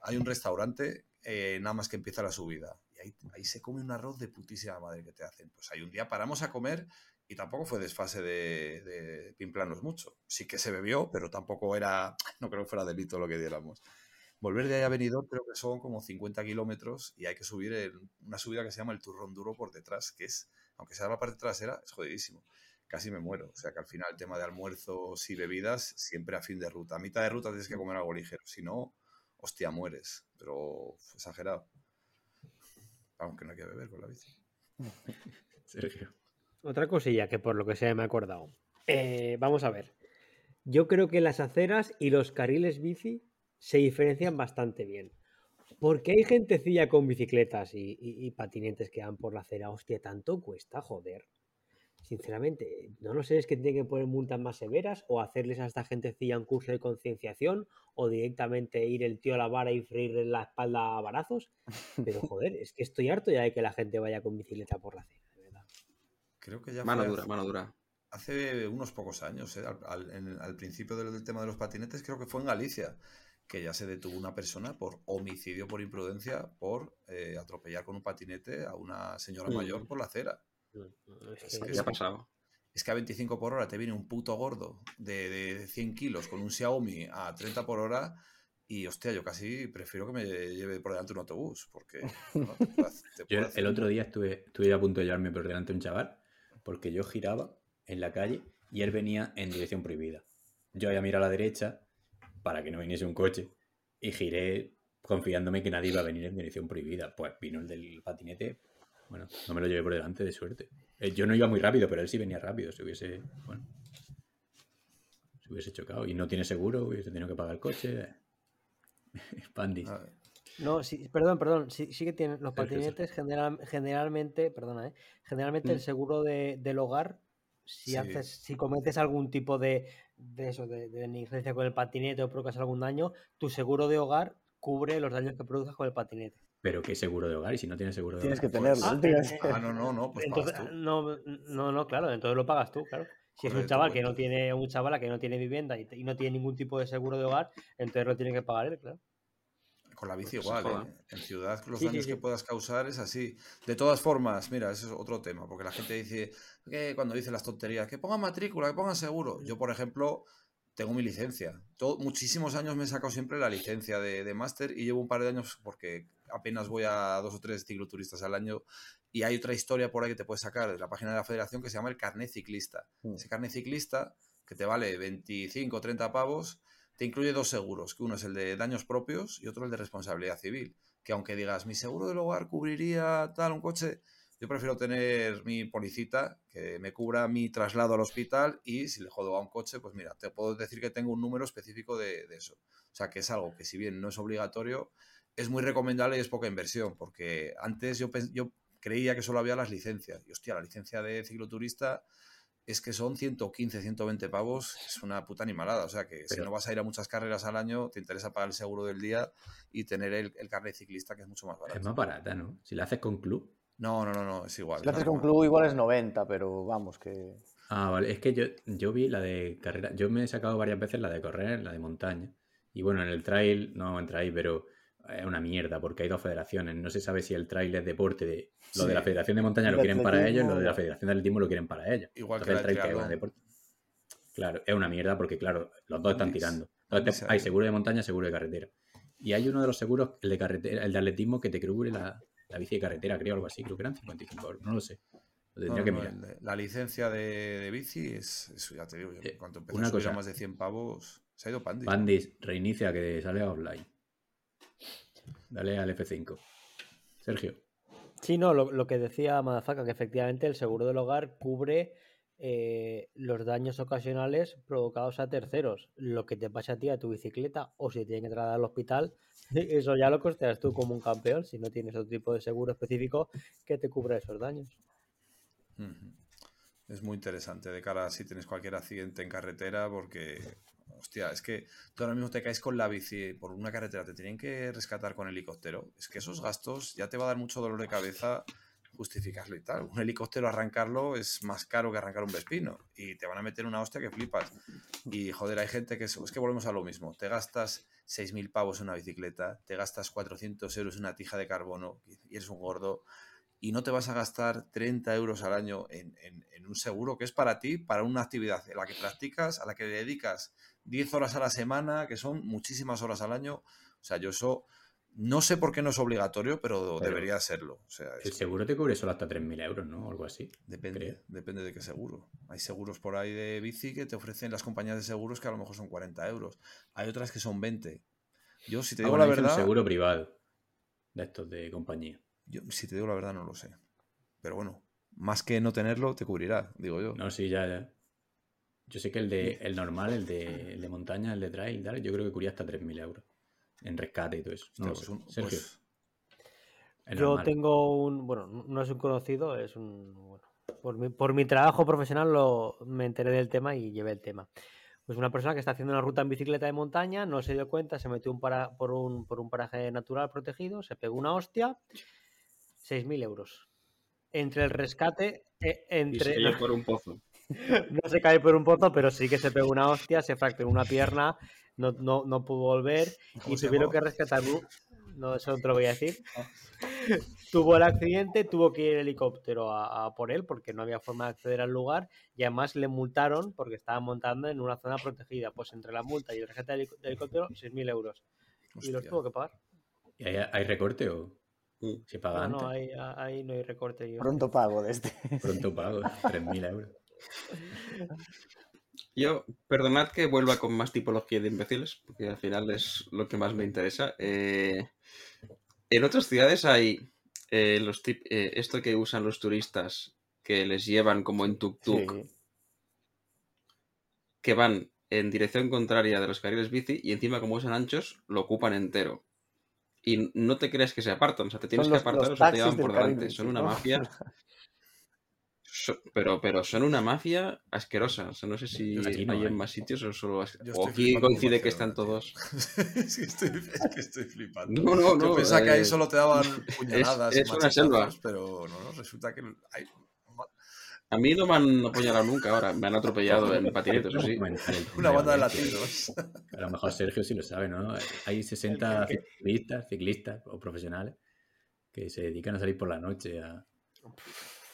hay un restaurante eh, nada más que empieza la subida. Y ahí, ahí se come un arroz de putísima madre que te hacen. Pues ahí un día paramos a comer y tampoco fue desfase de, de pimplarnos mucho. Sí que se bebió, pero tampoco era, no creo que fuera delito lo que diéramos. Volver de ahí a Benidorm creo que son como 50 kilómetros y hay que subir el- una subida que se llama el turrón duro por detrás, que es, aunque sea la parte trasera, es jodidísimo. Casi me muero. O sea que al final el tema de almuerzos y bebidas siempre a fin de ruta. A mitad de ruta tienes que comer algo ligero. Si no, hostia, mueres. Pero exagerado. Aunque no hay que beber con la bici. Sergio. Otra cosilla que por lo que sea me he acordado. Eh, vamos a ver. Yo creo que las aceras y los carriles bici se diferencian bastante bien. Porque hay gentecilla con bicicletas y, y- patinetes que van por la acera. Hostia, tanto cuesta, joder. Sinceramente, no lo sé, es que tienen que poner multas más severas o hacerles a esta gentecilla un curso de concienciación o directamente ir el tío a la vara y freírle la espalda a varazos. Pero joder, es que estoy harto ya de que la gente vaya con bicicleta por la acera. Creo que ya Mano fue dura, hace- mano dura. hace unos pocos años, ¿eh? al, al- en- al principio del, del tema de los patinetes, creo que fue en Galicia, que ya se detuvo una persona por homicidio por imprudencia por eh, atropellar con un patinete a una señora Mm. mayor por la acera. No, no, es Es que- ¿Qué ha pasado? Es que a 25 por hora te viene un puto gordo de, de 100 kilos con un Xiaomi a 30 por hora y, hostia, yo casi prefiero que me lleve por delante un autobús, porque te Yo el otro día estuve, estuve a punto de llevarme por delante un chaval porque yo giraba en la calle y él venía en dirección prohibida. Yo había mirado a la derecha para que no viniese un coche y giré confiándome que nadie iba a venir en dirección prohibida. Pues vino el del patinete, bueno, no me lo llevé por delante de suerte. Eh, Yo no iba muy rápido, pero él sí venía rápido. Si hubiese, bueno, se hubiese chocado y no tiene seguro, hubiese tenido que pagar el coche. Pandis. Ah, No, sí, perdón, perdón. Sí, sí que tienen los patinetes general- generalmente, perdona, ¿eh? generalmente el Mm. seguro de, del hogar, si Sí. haces, si cometes algún tipo de, de eso, de, de negligencia con el patinete o provocas algún daño, tu seguro de hogar cubre los daños que produzcas con el patinete. Pero qué seguro de hogar y si no tiene seguro de tienes hogar. que Pues- tenerlo. Ah, tienes eh, que- Ah, no, no, no, pues entonces, pagas tú. no, no, no, claro, entonces lo pagas tú, claro. Si es un chaval que no tiene, un chavala que no tiene vivienda y, y no tiene ningún tipo de seguro de hogar, entonces lo tiene que pagar él, claro. Con la bici igual. ¿eh? En ciudad los Sí, daños sí. que puedas causar es así. De todas formas, mira, ese es otro tema, porque la gente dice, que cuando dice las tonterías, que pongan matrícula, que pongan seguro. Yo, por ejemplo, tengo mi licencia. Todo- muchísimos años me he sacado siempre la licencia de, de máster y llevo un par de años porque apenas voy a dos o tres cicloturistas al año y hay otra historia por ahí que te puedes sacar de la página de la federación que se llama el carnet ciclista. Mm. Ese carnet ciclista, que te vale 25 o 30 pavos, te incluye dos seguros, que uno es el de daños propios y otro el de responsabilidad civil. Que aunque digas, mi seguro del hogar cubriría tal un coche, yo prefiero tener mi policita que me cubra mi traslado al hospital y si le jodo a un coche, pues mira, te puedo decir que tengo un número específico de, eso. O sea, que es algo que si bien no es obligatorio, es muy recomendable y es poca inversión, porque antes yo, yo creía que solo había las licencias. Y hostia, la licencia de cicloturista es que son 115, 120 pavos, es una puta animalada. O sea que si no vas a ir a muchas carreras al año, te interesa pagar el seguro del día y tener el, el carnet ciclista, que es mucho más barato. Es más barata, ¿no? Si la haces con club. No, no, no, no, es igual. Si lo haces no, con no. club igual es 90, pero vamos, que... Ah, vale. Es que yo, yo vi la de carrera. Yo me he sacado varias veces la de correr, la de montaña. Y bueno, en el trail, no en trail, pero es una mierda porque hay dos federaciones. No se sabe si el trail es deporte de. Lo de la. Federación de Montaña El lo quieren para ellos, lo de la. Federación de Atletismo lo quieren para ellos. Igual que Entonces el trail que es deporte. Claro, es una mierda porque, claro, los dos están tirando. Entonces, hay seguro de montaña, seguro de carretera. Y hay uno de los seguros, el de carretera, el de atletismo, que te cubre la, la bici de carretera, creo, algo así. Creo que eran 55 euros. No lo sé. Lo tendría no, que no, mirar. el la licencia de, de bici es, eso ya te digo, yo, Eh, en cuanto empezó una a subir a cosa. más de 100 pavos, se ha ido Pandis. Bandis, reinicia que sale offline. Dale al F5. Sergio. Sí, no, lo, lo que decía Madafaka, que efectivamente el seguro del hogar cubre eh, los daños ocasionales provocados a terceros. Lo que te pasa a ti a tu bicicleta o si te tienen que trasladar al hospital, eso ya lo costeas tú como un campeón si no tienes otro tipo de seguro específico que te cubra esos daños. Es muy interesante de cara a si tienes cualquier accidente en carretera, porque, hostia, es que tú ahora mismo te caes con la bici por una carretera, te tienen que rescatar con helicóptero. Es que esos gastos ya te va a dar mucho dolor de cabeza justificarlo y tal. Un helicóptero arrancarlo es más caro que arrancar un Vespino y te van a meter una hostia que flipas. Y joder, hay gente que es, que volvemos a lo mismo. Te gastas 6.000 pavos en una bicicleta, te gastas 400 euros en una tija de carbono y eres un gordo y no te vas a gastar 30 euros al año en, en- en un seguro que es para ti, para una actividad a la que practicas, a la que dedicas 10 horas a la semana, que son muchísimas horas al año. O sea, yo eso no sé por qué no es obligatorio, pero, Pero debería serlo. O sea, El que seguro te cubre solo hasta 3.000 euros, ¿no? O algo así. depende, creo. depende de qué seguro. Hay seguros por ahí de bici que te ofrecen las compañías de seguros que a lo mejor son 40 euros. Hay otras que son 20. Yo, si te Ah, digo bueno, la verdad, un seguro privado de estos de compañía. yo, si te digo la verdad, no lo sé. Pero bueno, más que no tenerlo, te cubrirá, digo yo. No, sí, ya, ya. Yo sé que el de el normal, el de, el de montaña, el de trail, y tal, yo creo que cubría hasta 3.000 euros. En rescate y todo eso. No lo Hostia, sé. pues Sergio, pues- el Yo normal. tengo un, bueno, no es un conocido, es un, bueno, por mi, por mi trabajo profesional lo, me enteré del tema y llevé el tema. Pues una persona que está haciendo una ruta en bicicleta de montaña, no se dio cuenta, se metió un para- por, un, por un paraje natural protegido, se pegó una hostia, 6.000 euros. Entre el rescate, eh, Y entre... se no, cayó por un pozo. no se cae por un pozo, pero sí que se pegó una hostia, se fracturó una pierna, no, no, no pudo volver ¿Cómo y tuvieron que rescatar. un- No, eso no te lo voy a decir. Tuvo el accidente, tuvo que ir el helicóptero a, a por él porque no había forma de acceder al lugar y además le multaron porque estaba montando en una zona protegida. Pues entre la multa y el rescate del helic- del helicóptero, 6.000 euros. Y los tuvo que pagar. ¿Y hay, hay recorte o se paga No, no, ahí, ahí no hay recorte. yo- Pronto pago de este. Pronto pago, 3.000 euros. Yo, perdonad que vuelva con más tipología de imbéciles, porque al final es lo que más me interesa. Eh, en otras ciudades hay eh, los tip- eh, esto que usan los turistas, que les llevan como en tuk-tuk, Sí. que van en dirección contraria de los carriles bici y encima como son anchos, lo ocupan entero. Y no te creas que se apartan, o sea, te tienes que apartar o se te llevan por delante. bici, Son una ¿no? mafia. So- pero, pero son una mafia asquerosa. O sea, no sé si Aquí no hay en más sitios o solo O aquí coincide que están todos. es, que estoy, es que estoy flipando. No, no, Yo no. pensaba que ahí eh, solo te daban puñaladas es una selva. Pero no, no, resulta que hay... A mí no me han apuñalado nunca ahora. Me han atropellado en patinete, eso sí. Una banda de latinos. A lo mejor Sergio sí lo sabe, ¿no? Hay 60 ciclistas, ciclistas o profesionales que se dedican a salir por la noche a,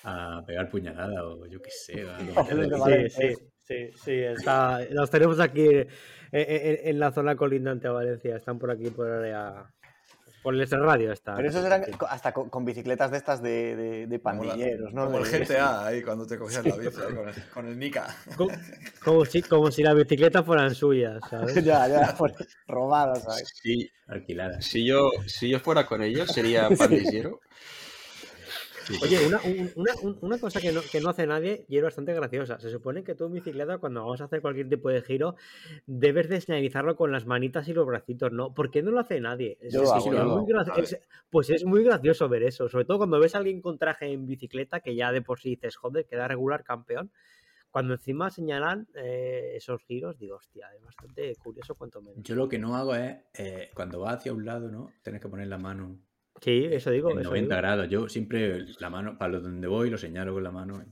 a pegar puñaladas o yo qué sé. Sí, sí, sí, sí, está, los tenemos aquí en, en- en la zona colindante a Valencia, están por aquí por área, por el radio está. Pero esos eran hasta con, con bicicletas de estas de, de, de Como la- pandilleros, ¿no? Como el GTA ahí cuando te cogías la bici con, el, con el Nika. como, como si, como si las bicicletas fueran suyas, ¿sabes? ya, ya, por- robadas, ¿sabes? Si, Alquiladas. si, yo, si yo fuera con ellos, sería pandillero. Oye, una, un- una, un- una cosa que no, que no hace nadie y es bastante graciosa. Se supone que tú en bicicleta, cuando vamos a hacer cualquier tipo de giro, debes de señalizarlo con las manitas y los bracitos, ¿no? ¿Por qué no lo hace nadie? Es- lo hago, muy hago. es- pues es muy gracioso ver eso, sobre todo cuando ves a alguien con traje en bicicleta, que ya de por sí dices, joder, queda regular campeón. Cuando encima señalan eh, esos giros, digo, hostia, es bastante curioso cuanto menos. Yo lo que no hago es, eh, cuando vas hacia un lado, ¿no? Tienes que poner la mano Sí, eso digo. en eso 90 digo. grados. Yo siempre la mano, para donde voy, lo señalo con la mano.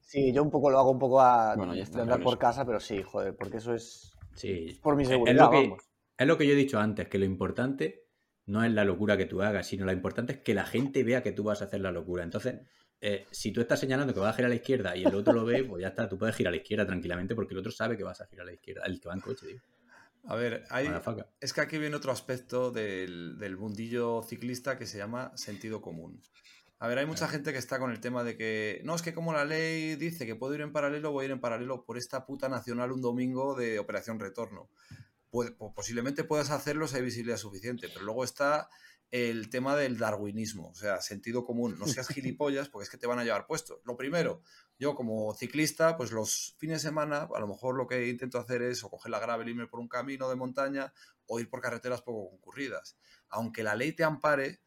Sí, yo un poco lo hago un poco a, Bueno, ya está, de andar por eso. casa, pero sí, joder, porque eso es Sí. por mi Es- seguridad, es, lo que, vamos. es lo que yo he dicho antes, que lo importante no es la locura que tú hagas, sino lo importante es que la gente vea que tú vas a hacer la locura. Entonces, eh, si tú estás señalando que vas a girar a la izquierda y el otro lo ve, pues ya está, tú puedes girar a la izquierda tranquilamente porque el otro sabe que vas a girar a la izquierda, el que va en coche, digo. A ver, hay, es que aquí viene otro aspecto del, del mundillo ciclista que se llama sentido común. A ver, hay mucha gente que está con el tema de que, no, es que como la ley dice que puedo ir en paralelo, voy a ir en paralelo por esta puta nacional un domingo de operación retorno. Po- posiblemente puedas hacerlo si hay visibilidad suficiente, pero luego está el tema del darwinismo, o sea, sentido común. No seas gilipollas porque es que te van a llevar puesto. Lo primero, yo como ciclista, pues los fines de semana, a lo mejor lo que intento hacer es o coger la gravel y irme por un camino de montaña o ir por carreteras poco concurridas. Aunque la ley te ampare,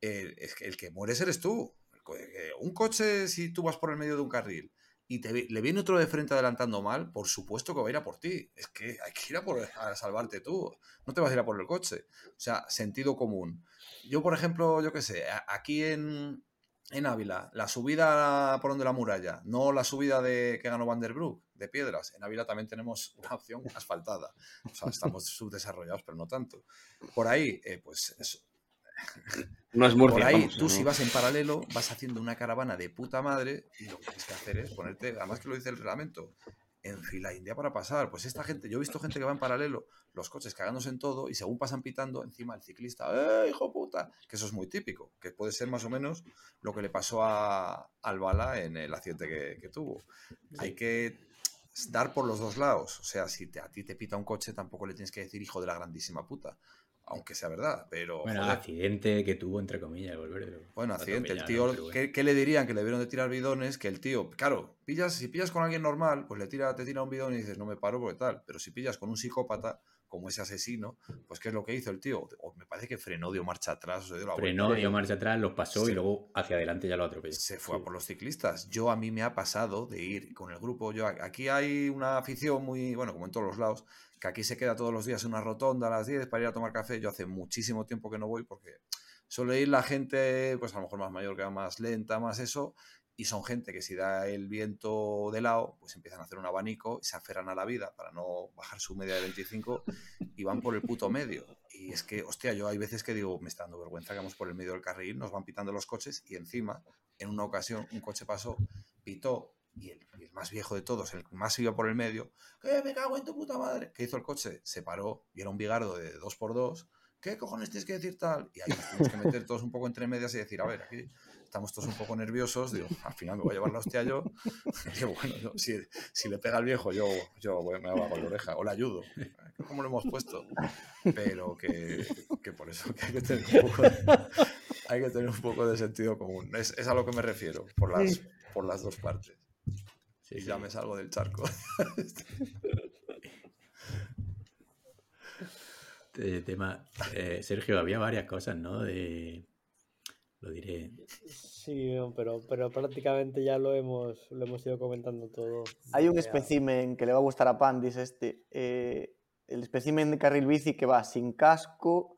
el que mueres eres tú. Eh, Un coche, si tú vas por el medio de un carril y te, le viene otro de frente adelantando mal, por supuesto que va a ir a por ti. Es que hay que ir a, por, a salvarte tú. No te vas a ir a por el coche. O sea, sentido común. Yo, por ejemplo, yo qué sé, aquí en, en Ávila, la subida por donde la muralla, no la subida de que ganó Van der Broek, de piedras. En Ávila también tenemos una opción asfaltada. O sea, estamos subdesarrollados, pero no tanto. Por ahí, eh, pues eso, No es Murcia. por ahí, vamos, tú no. si vas en paralelo, vas haciendo una caravana de puta madre y lo que tienes que hacer es ponerte, además que lo dice el reglamento, en fila india para pasar. Pues esta gente, yo he visto gente que va en paralelo, los coches cagándose en todo y según pasan pitando, encima el ciclista, ¡eh, hijo puta! Que eso es muy típico, que puede ser más o menos lo que le pasó a al Bala en el accidente que, que tuvo. Hay que dar por los dos lados. O sea, si te- a ti te pita un coche, tampoco le tienes que decir hijo de la grandísima puta. Aunque sea verdad, pero. Bueno, joder, accidente que tuvo, entre comillas, volver. bueno, accidente. El tío. ¿qué, qué le dirían? Que le debieron de tirar bidones, que el tío, claro, pillas, si pillas con alguien normal, pues le tira, te tira un bidón y dices, no me paro porque tal. Pero si pillas con un psicópata, como ese asesino, pues ¿qué es lo que hizo el tío? O me parece que frenó, dio marcha atrás, o se dio la Frenó, vuelta. dio marcha atrás, los pasó Sí. y luego hacia adelante ya lo atropelló. Se fue a por los ciclistas. Yo a mí me ha pasado de ir con el grupo. Yo aquí hay una afición muy, bueno, como en todos los lados, que aquí se queda todos los días en una rotonda a las 10 para ir a tomar café. Yo hace muchísimo tiempo que no voy porque suele ir la gente, pues a lo mejor más mayor, que va más lenta, más eso, y son gente que si da el viento de lado, pues empiezan a hacer un abanico y se aferran a la vida para no bajar su media de 25 y van por el puto medio. Y es que, hostia, yo hay veces que digo, me está dando vergüenza que vamos por el medio del carril, nos van pitando los coches y encima, en una ocasión, un coche pasó, pitó y el, y el más viejo de todos, el que más iba por el medio, ¡que me cago en tu puta madre! ¿Qué hizo el coche? Se paró y era un bigardo de dos por dos. ¿Qué cojones tienes que decir tal? Y ahí nos tuvimos que meter todos un poco entre medias y decir, a ver, aquí estamos todos un poco nerviosos. Digo, al final me voy a llevar la hostia yo. Digo, bueno, yo, si, si le pega al viejo, yo, yo voy- me hago la oreja o le ayudo. ¿Cómo lo hemos puesto? Pero que, que por eso que hay que tener un poco de, hay que tener un poco de sentido común. Es, es a lo que me refiero, por las, por las dos partes. Sí, y sí. ya me salgo del charco. Este tema, eh, Sergio, había varias cosas, ¿no? De, lo diré. Sí, pero, pero prácticamente ya lo hemos, lo hemos ido comentando todo. Hay un espécimen que le va a gustar a Pandis, este. eh, el espécimen de carril bici que va sin casco,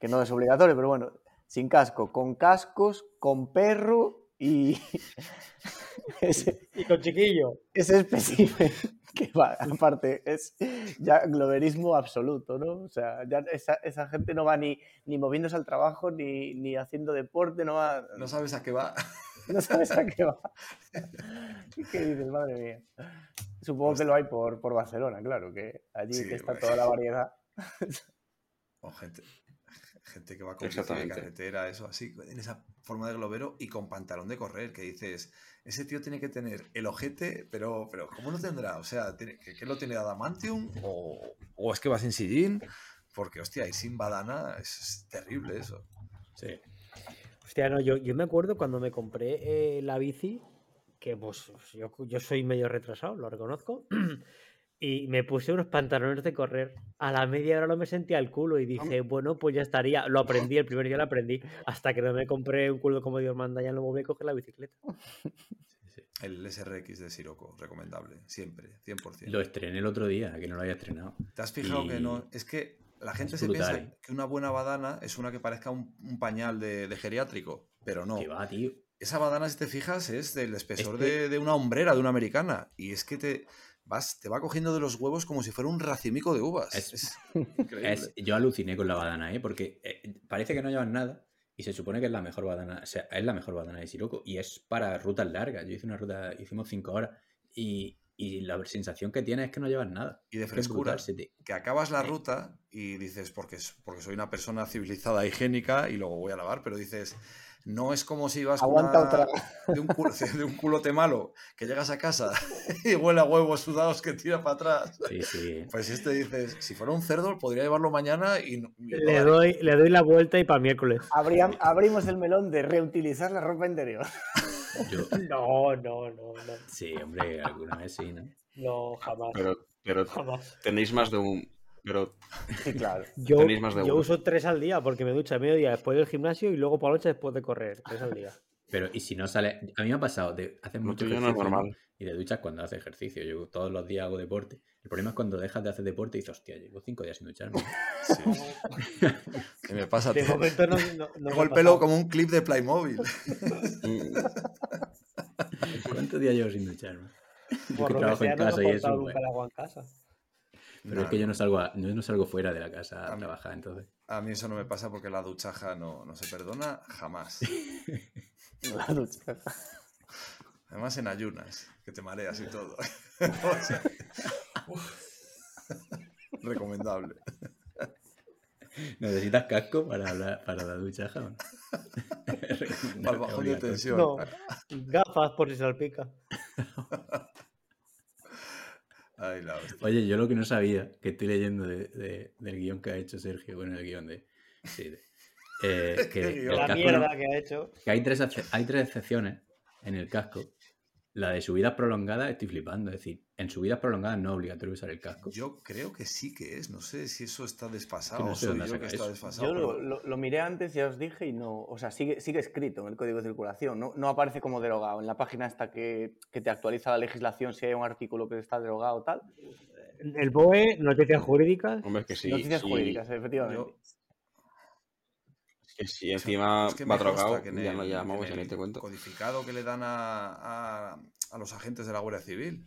que no es obligatorio, pero bueno, sin casco, con cascos, con perro y ese, Y con chiquillo. ese espécimen que va, aparte, es ya globerismo absoluto, ¿no? O sea, ya esa, esa gente no va ni, ni moviéndose al trabajo, ni, ni haciendo deporte, no va, No sabes a qué va. no sabes a qué va. ¿Qué dices, madre mía? Supongo que lo hay por, por Barcelona, claro, que allí Sí, que está toda la variedad. O gente, gente que va con bici de carretera, eso así, en esa forma de globero y con pantalón de correr, que dices, ese tío tiene que tener el ojete, pero, pero ¿cómo lo tendrá? O sea, ¿tiene, ¿qué, qué lo tiene Adamantium? ¿O, o es que va sin sillín? Porque, hostia, ir sin badana es, es terrible eso. Sí. Hostia, no, yo, yo me acuerdo cuando me compré eh, la bici, que pues yo, yo soy medio retrasado, lo reconozco, y me puse unos pantalones de correr. A la media hora no me sentía el culo y dije, bueno, pues ya estaría. Lo aprendí, el primer día lo aprendí, hasta que no me compré un culo como Dios manda, ya no me voy a coger la bicicleta. El SRX de Siroco, recomendable, siempre, 100%. Lo estrené el otro día, que no lo había estrenado. ¿Te has fijado que no? Es que la gente es se brutal, piensa ¿eh? que una buena badana es una que parezca un, un pañal de, de geriátrico, pero no. Que va, tío. Esa badana, si te fijas, es del espesor de, de una hombrera, de una americana. Y es que te vas, te va cogiendo de los huevos como si fuera un racimico de uvas. Es- Es, increíble. Es- yo aluciné con la badana, ¿eh? Porque eh, parece que no llevan nada Y se supone que es la mejor badana, o sea, es la mejor badana de Siroco. Y es para rutas largas. Yo hice una ruta, hicimos cinco horas. Y, y la sensación que tienes es que no llevas nada. Y de que frescura. Que acabas la ruta y dices, porque, es- porque soy una persona civilizada, higiénica, y luego voy a lavar, pero dices, no es como si vas con Aguanta una- otra. de, un culo, de un culote malo, que llegas a casa y huele a huevos sudados que tira para atrás. Sí, sí. Pues este dices, si fuera un cerdo, podría llevarlo mañana y, Le doy, le doy la vuelta y para miércoles. Abrimos el melón de reutilizar la ropa interior. Yo, No, no, no, no. sí, hombre, alguna vez sí, ¿no? No, jamás. Pero, pero Jamás. tenéis más de un. Pero Sí, claro. Yo, Tenéis más de yo uno. uso tres al día porque me ducho a mediodía después del gimnasio y luego por la noche después de correr. Tres al día. Pero, y si no sale. A mí me ha pasado de hacer lo mucho tuyo no es ejercicio, ¿no? normal. Y de duchas cuando haces ejercicio. Yo todos los días hago deporte. El problema es cuando dejas de hacer deporte y dices, hostia, llevo cinco días sin ducharme. Sí. Que me pasa De todo. momento no, no, no Tengo el pelo como un clip de Playmobil. ¿Cuántos días llevo sin ducharme? Yo Por que lo trabajo sea, en no casa y cortado eso. nunca Pero es que yo no salgo, a- yo no salgo fuera de la casa A a mí- trabajar, entonces. A mí eso no me pasa porque la duchaja no, no se perdona jamás. La ducha. Además en ayunas, que te mareas y todo. O sea, uf. Recomendable. ¿Necesitas casco para la, para la ducha, ¿o no? Para el bajón de tensión. No, gafas por si salpica. Ay, la hostia. Oye, yo lo que no sabía, que estoy leyendo de- de- del guion que ha hecho Sergio, bueno, el guion de... Sí, de- eh, que. La casco mierda no- que ha hecho. que hay tres, hay tres excepciones en el casco. La de subidas prolongadas estoy flipando. Es decir, en subidas prolongadas no es obligatorio usar el casco. Yo creo que sí que es. No sé si eso está desfasado no o sé soy dónde yo saca que está eso. desfasado. Yo lo, pero- lo- lo miré antes, ya os dije, y no. O sea, sigue, sigue escrito en el código de circulación. No, no aparece como derogado. En la página esta que, que te actualiza la legislación si hay un artículo que está derogado o tal. El BOE, noticias jurídicas. Hombre, es que sí. Noticias sí, jurídicas, efectivamente. Yo- es que si encima Es que va drogado, que en ya el- no llamamos, en ya ni el te cuento. codificado que le dan a, a- a los agentes de la Guardia Civil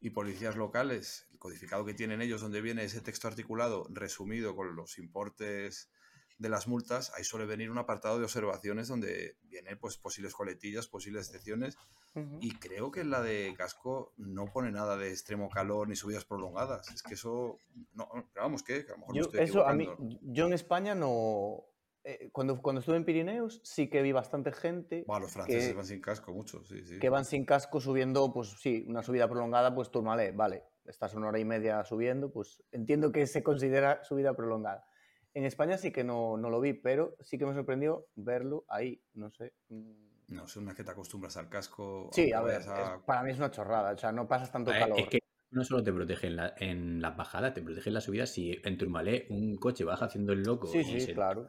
y policías locales, el codificado que tienen ellos donde viene ese texto articulado resumido con los importes de las multas, ahí suele venir un apartado de observaciones donde vienen pues posibles coletillas, posibles excepciones Ujú. y creo que en la de casco no pone nada de extremo calor ni subidas prolongadas. Es que eso, no, pero vamos, que a lo mejor me Yo, estoy eso a mí, yo en España no. Eh, cuando, cuando estuve en Pirineos, sí que vi bastante gente Buah, los franceses que- van sin casco mucho, sí, sí. que van sin casco subiendo, pues sí, una subida prolongada, pues turmalé, vale, estás una hora y media subiendo, pues entiendo que se considera subida prolongada. En España sí que no, no lo vi, pero sí que me sorprendió verlo ahí, no sé. mm. No sé, una que te acostumbras al casco. Sí, a ver, a- es- para mí es una chorrada, o sea, no pasas tanto Eh, calor. Es que no solo te protege en, la- en las bajadas, te protege en las subidas. Si en Turmalé un coche baja haciendo el loco Sí, y sí, se claro.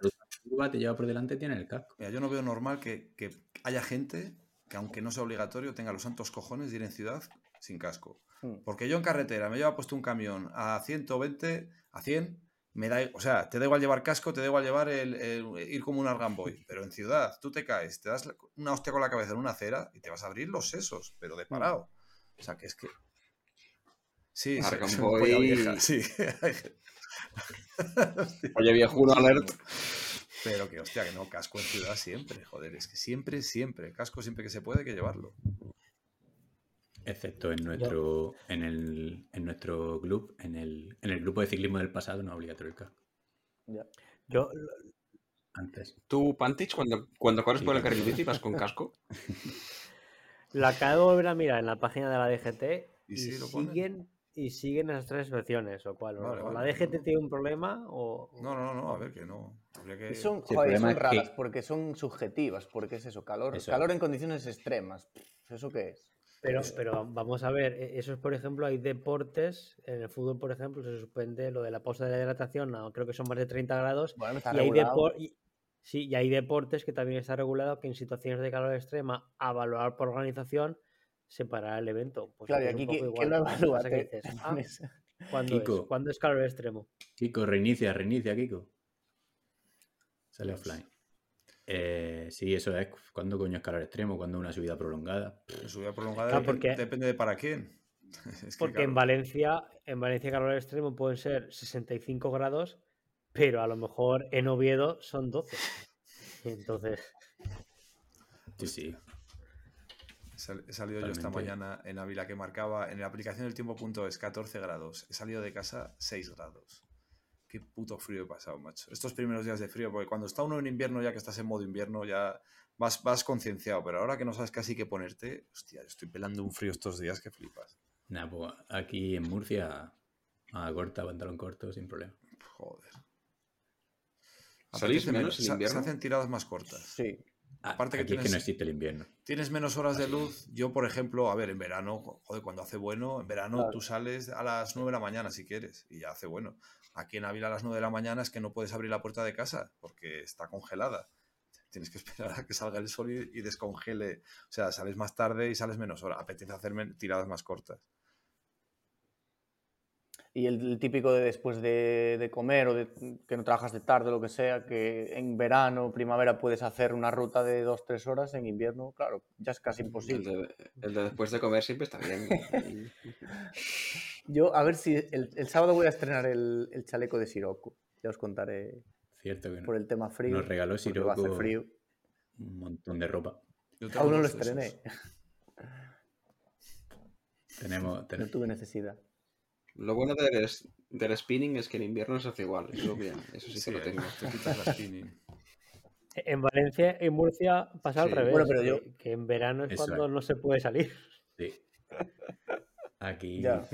Te lleva por delante, tiene el casco. Mira, yo no veo normal que, que haya gente que, aunque no sea obligatorio, tenga los santos cojones de ir en ciudad sin casco. Mm. Porque yo en carretera me lleva puesto un camión a 120, a 100, me da, o sea, te da igual llevar casco, te da igual llevar el, el- ir como un argamboy. Pero en ciudad, tú te caes, te das una hostia con la cabeza en una acera y te vas a abrir los sesos, pero de parado. O sea, que es que. Sí, sí, Argamboy. vieja, sí. Oye, viejuno alert. Pero que, hostia, que no, casco en ciudad siempre, joder, es que siempre, siempre, casco siempre que se puede hay que llevarlo. Excepto en nuestro, en el, en nuestro club, en el, en el grupo de ciclismo del pasado, no es obligatorio el casco. Ya. Yo, Antes. ¿Tú, Pantich, cuando, cuando corres Sí, por el carril bici vas con casco? la acabo de volver a mirar en la página de la DGT ¿Y y, sí lo ponen? siguen y siguen las tres versiones, o cual, o- Vale, o vale, la no. DGT tiene un problema o No, no, no, a ver que no. Habría que... Y son, Sí, el joder, problema son es raras que- porque son subjetivas, porque es eso, calor, Eso. calor en condiciones extremas. ¿Eso qué es? Pero, pero vamos a ver, e- eso es, por ejemplo, hay deportes, en el fútbol, por ejemplo, se suspende lo de la pausa de la hidratación, a- creo que son más de 30 grados, Bueno, está y hay, regulado. depor- y- sí, y hay deportes que también está regulado que en situaciones de calor extrema, a valorar por organización, separar el evento. Pues Claro, y aquí es aquí, un poco ¿quién lo igual. evalúa? Que dices, ah, pones- ¿cuándo, es? Kiko. ¿Cuándo es calor extremo? Kiko, reinicia, reinicia, Kiko. Sale offline. Eh, sí, eso es. ¿Cuándo coño es calor extremo? ¿Cuándo una subida prolongada? En subida prolongada Claro, porque- depende de para quién. Es que, Porque en Valencia, en Valencia calor extremo pueden ser 65 grados, pero a lo mejor en Oviedo son 12. Entonces, Sí, sí. He sal- he salido yo esta mañana en Ávila que marcaba en la aplicación del tiempo es 14 grados. He salido de casa 6 grados. Qué puto frío he pasado, macho. Estos primeros días de frío, porque cuando está uno en invierno, ya que estás en modo invierno, ya vas, vas concienciado. Pero ahora que no sabes casi qué ponerte, hostia, yo estoy pelando un frío estos días que flipas. Nada, pues aquí en Murcia, a corta, pantalón corto, sin problema. Joder. ¿Salís menos en invierno? Se hacen tiradas más cortas. Sí. Ah, Aparte que aquí es que tienes- no existe el invierno. Tienes menos horas de luz. Yo, por ejemplo, a ver, en verano, joder, cuando hace bueno, en verano Claro. tú sales a las 9 de la mañana si quieres y ya hace bueno. Aquí en Ávila a las 9 de la mañana es que no puedes abrir la puerta de casa porque está congelada. Tienes que esperar a que salga el sol y, y descongele. O sea, sales más tarde y sales menos hora. Apetece hacer tiradas más cortas. Y el, el típico de después de, de comer o de, que no trabajas de tarde o lo que sea, que en verano, primavera puedes hacer una ruta de 2-3 horas, en invierno, claro, ya es casi El imposible. de, el de después de comer siempre está bien. Yo, a ver si el, el sábado voy a estrenar el, el chaleco de Siroco. Ya os contaré Cierto que no. por el tema frío. Nos regaló porque va a hacer Siroco frío. un montón de ropa. Aún no lo dos estrené, Tenemos, no tuve necesidad. Lo bueno del, es- del spinning es que en invierno se hace igual. Eso, bien, eso sí, Sí, que lo tengo. te quitas la spinning. en Valencia y Murcia pasa al revés. Bueno, pero yo- que, en verano es Eso cuando es. no se puede salir. Sí. Aquí. Ya.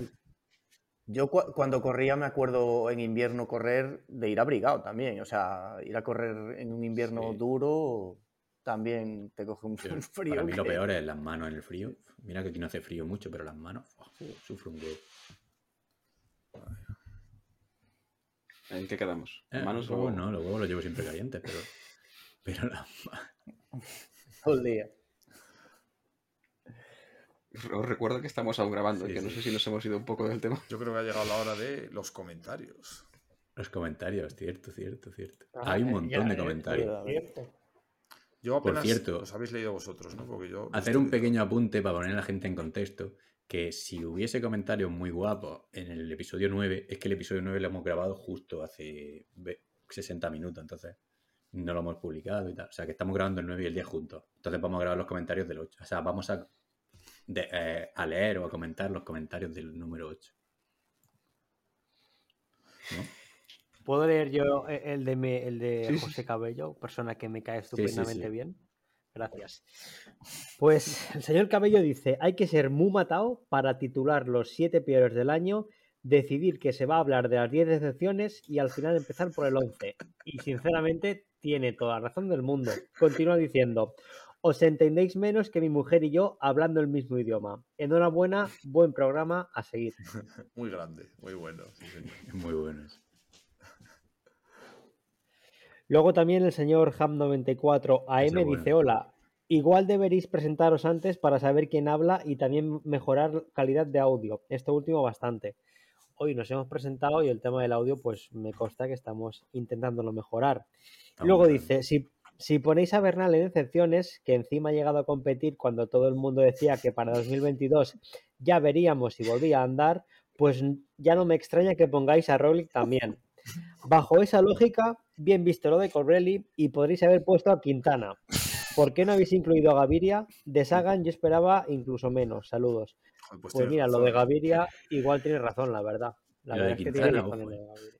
Yo cu- cuando corría me acuerdo en invierno correr de ir abrigado también. O sea, ir a correr en un invierno Sí. duro también te coge un, frío. Para mí lo peor es las manos en el frío. Mira que aquí no hace frío mucho, pero las manos ¡fua! sufro un huevo. ¿En qué quedamos? Eh, ¿Manos los o huevos no, los huevos los llevo siempre calientes, pero. Pero manos. todo el día. Os recuerdo que estamos aún grabando, Sí, que no sé si nos hemos ido un poco del tema. Yo creo que ha llegado la hora de los comentarios. Los comentarios, cierto, cierto, cierto. Ah, Hay un montón ya, de comentarios. Yo Por apenas cierto, los habéis leído vosotros, ¿no? Porque yo Hacer un pequeño apunte para poner a la gente en contexto, que si hubiese comentarios muy guapos en el episodio 9, es que el episodio 9 lo hemos grabado justo hace ve- 60 minutos, entonces no lo hemos publicado y tal. O sea, que estamos grabando el 9 y el 10 juntos. Entonces vamos a grabar los comentarios del 8. O sea, vamos a, de- eh, a leer o a comentar los comentarios del número 8. ¿No? ¿Puedo leer yo eh, el de, mi- el de Sí, José Cabello, persona que me cae sí, sí. estupendamente bien? Gracias. Pues el señor Cabello dice, hay que ser muy matado para titular los siete peores del año, decidir que se va a hablar de las 10 decepciones y al final empezar por el 11. Y sinceramente tiene toda la razón del mundo. Continúa diciendo, os entendéis menos que mi mujer y yo hablando el mismo idioma. Enhorabuena, buen programa a seguir. Muy grande, muy bueno. sí, señor. Muy bueno eso. Luego también el señor Ham94 AM Ese bueno. dice, hola, igual deberéis presentaros antes para saber quién habla y también mejorar calidad de audio. Esto último bastante. Hoy nos hemos presentado y el tema del audio pues me consta que estamos intentándolo mejorar. Luego dice, si, si ponéis a Bernal en decepciones, que encima ha llegado a competir cuando todo el mundo decía que para 2022 ya veríamos si volvía a andar, pues ya no me extraña que pongáis a Roglic también. Bajo esa lógica, bien visto lo de Corelli y podréis haber puesto a Quintana. ¿Por qué no habéis incluido a Gaviria? De Sagan yo esperaba incluso menos. Saludos. Pues tienes mira, lo de Gaviria igual tiene razón, la verdad. La verdad de es que Quintana, tiene razón ojo, en lo de Gaviria.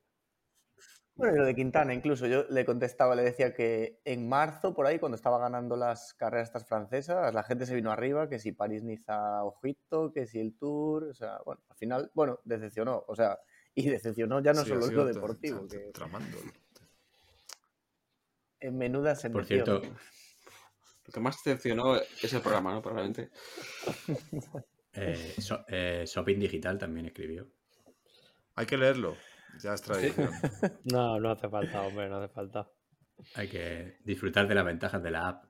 Bueno, y lo de Quintana, incluso yo le contestaba, le decía que en marzo, por ahí, cuando estaba ganando las carreras estas francesas, la gente se vino arriba, que si París-Niza, ojito, que si el Tour, o sea, bueno, al final, bueno, decepcionó, o sea, y decepcionó ya no Sí, solo lo deportivo, que Tramando. En menuda se Por cierto, Lo que más decepcionó es el programa, ¿no? Probablemente. eh, So- eh, Shopping Digital también escribió. Hay que leerlo. Ya es tradición. No, no hace falta, hombre, no hace falta. Hay que disfrutar de las ventajas de la app.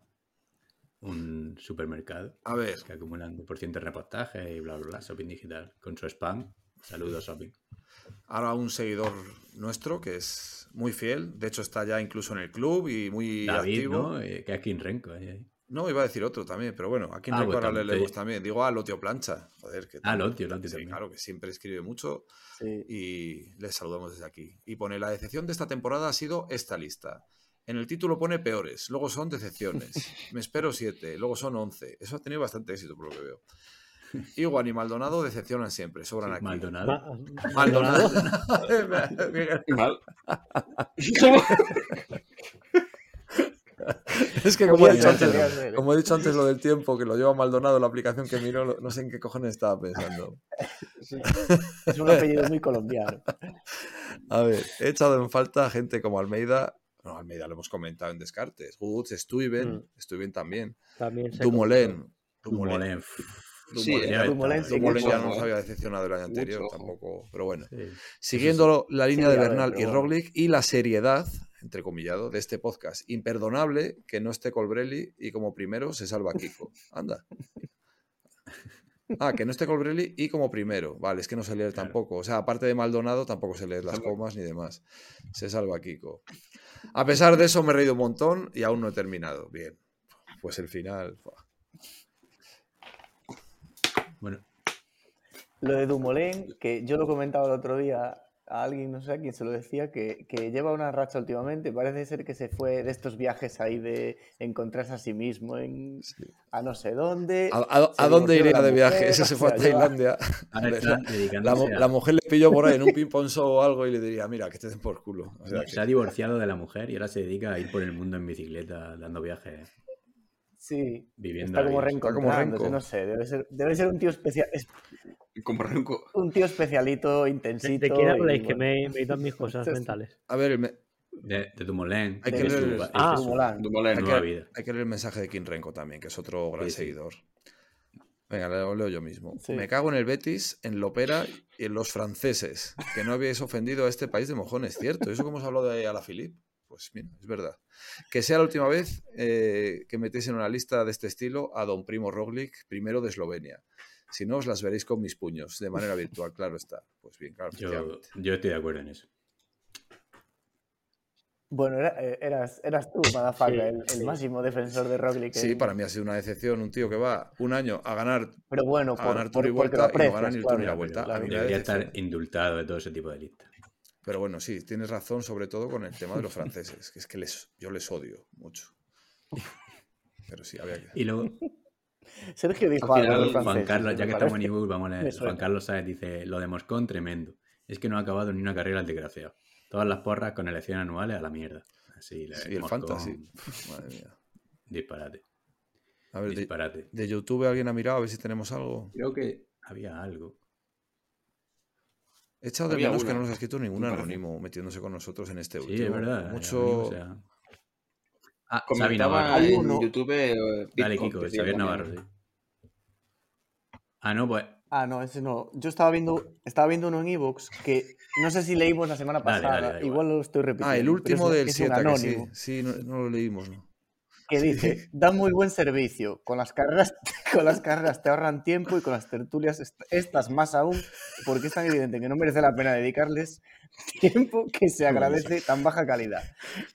Un supermercado A ver, que acumulan un por ciento de reportaje y bla, bla, bla. Shopping Digital. Con su spam. Saludos, Shopping. ahora un seguidor nuestro que es muy fiel. De hecho, está ya incluso en el club y muy David, activo. ¿no? Eh, que aquí en ahí. No, iba a decir otro también, pero bueno, aquí en Ah, pues ahora le leemos también. Digo a Lotio Plancha. Joder, que Ah, también- Lotio, Lotio Sí, también. claro, que siempre escribe mucho Sí. y les saludamos desde aquí. Y pone, la decepción de esta temporada ha sido esta lista. En el título pone peores, luego son decepciones. Me espero siete, luego son once. Eso ha tenido bastante éxito por lo que veo. Igual y Maldonado decepcionan siempre, sobran aquí. Maldonado. Ma- Maldonado. Mal. es que como he, dicho antes, ser, como he dicho antes lo del tiempo, que lo lleva Maldonado la aplicación que miro, no sé en qué cojones estaba pensando. Es un apellido muy colombiano. A ver, he echado en falta a gente como Almeida. No, Almeida lo hemos comentado en Descartes. Woods, Stuyven, Mm. Stuyven también. También se Dumoulin. Dumoulin. Sí, Dumoulin. Dumoulin ya nos había decepcionado el año anterior, tampoco. Pero bueno. Sí. Siguiendo la línea de Bernal y. Roglic y la seriedad, entrecomillado, de este podcast. Imperdonable que no esté Colbrelli y como primero se salva Kiko. Anda. Ah, que no esté Colbrelli y como primero. Vale, es que no leer Claro. tampoco. O sea, aparte de Maldonado, tampoco sé leer las comas ni demás. Se salva Kiko. A pesar de eso, me he reído un montón y aún no he terminado. Bien. Pues el final. buah. Bueno, Lo de Dumoulin, que yo lo comentaba el otro día a alguien, no sé a quién se lo decía, que, que lleva una racha últimamente. Parece ser que se fue de estos viajes ahí de encontrarse a sí mismo en a no sé dónde. ¿A, a- se a dónde iría de viaje? Ese se fue a Tailandia. La- mujer le pilló por ahí en un ping-pong show o algo y le diría, mira, que te den por culo. O sea, Se ha divorciado de la mujer y ahora se dedica a ir por el mundo en bicicleta, dando viajes, Sí, viviendo. está como reencontrándose, Renko. no sé. Debe ser, debe ser un tío especial, es Como Renko. un tío especialito, ¿De, intensito. de quién y habláis? Que me, me dan mis cosas mentales. A ver, el me- De, de Dumoulin. Hay de que leer- de Ah, su Dumoulin. Dumoulin. hay, nueva que, vida. hay que leer el mensaje de Kim Renko también, que es otro gran Sí, sí. seguidor. Venga, lo leo yo mismo. Sí. Me cago en el Betis, en Lopera y en los franceses. Que no habíais ofendido a este país de mojones, ¿cierto? Eso que hemos hablado de Alaphilippe. Pues mira, es verdad. Que sea la última vez eh, que metéis en una lista de este estilo a don Primo Roglic, primero de Eslovenia. Si no, os las veréis con mis puños, de manera virtual, claro está. Pues bien, claro, Yo, efectivamente. yo estoy de acuerdo en eso. Bueno, era- eh, eras, eras tú, Madafaka, Sí, el, el sí. máximo defensor de Roglic. Sí, en- para mí ha sido una decepción un tío que va un año a ganar Pero bueno, a por, ganar por- Tour y Vuelta y no ganan aprecias, ni el claro, Tour ni la Vuelta. debería estar indultado de todo ese tipo de listas. Pero bueno, sí, tienes razón, sobre todo con el tema de los franceses, que es que les, yo les odio mucho. Pero sí, había que. Y luego, Sergio dijo Al de final, Juan franceses, Carlos, ya que estamos en ebook, vamos a leer. Juan Carlos Sáez dice: Lo de Moscón, tremendo. Es que no ha acabado ni una carrera el desgraciado. Todas las porras con elecciones anuales a la mierda. Así, le- Sí, el Moscón, fantasy. Madre mía. Disparate. A ver, de, Disparate. de YouTube alguien ha mirado a ver si tenemos algo. Creo que había algo. He echado de menos que no nos ha escrito ningún anónimo metiéndose con nosotros en este Sí, último. es verdad. Mucho. o sea- Ah, Comentaba en uno. YouTube. eh, Dale, Kiko, Xavier. Navarro, sí. Ah, no, pues. Ah, no, ese no. Yo estaba viendo, estaba viendo uno en Evox que no sé si leímos la semana Dale, pasada, dale, igual. igual lo estoy repitiendo. Ah, el último del es un 7, que sí. Sí, no, no lo leímos, ¿no? Que dice, da muy buen servicio, con las carreras, con las carreras te ahorran tiempo y con las tertulias est- estas más aún, porque es tan evidente que no merece la pena dedicarles tiempo que se agradece tan baja calidad.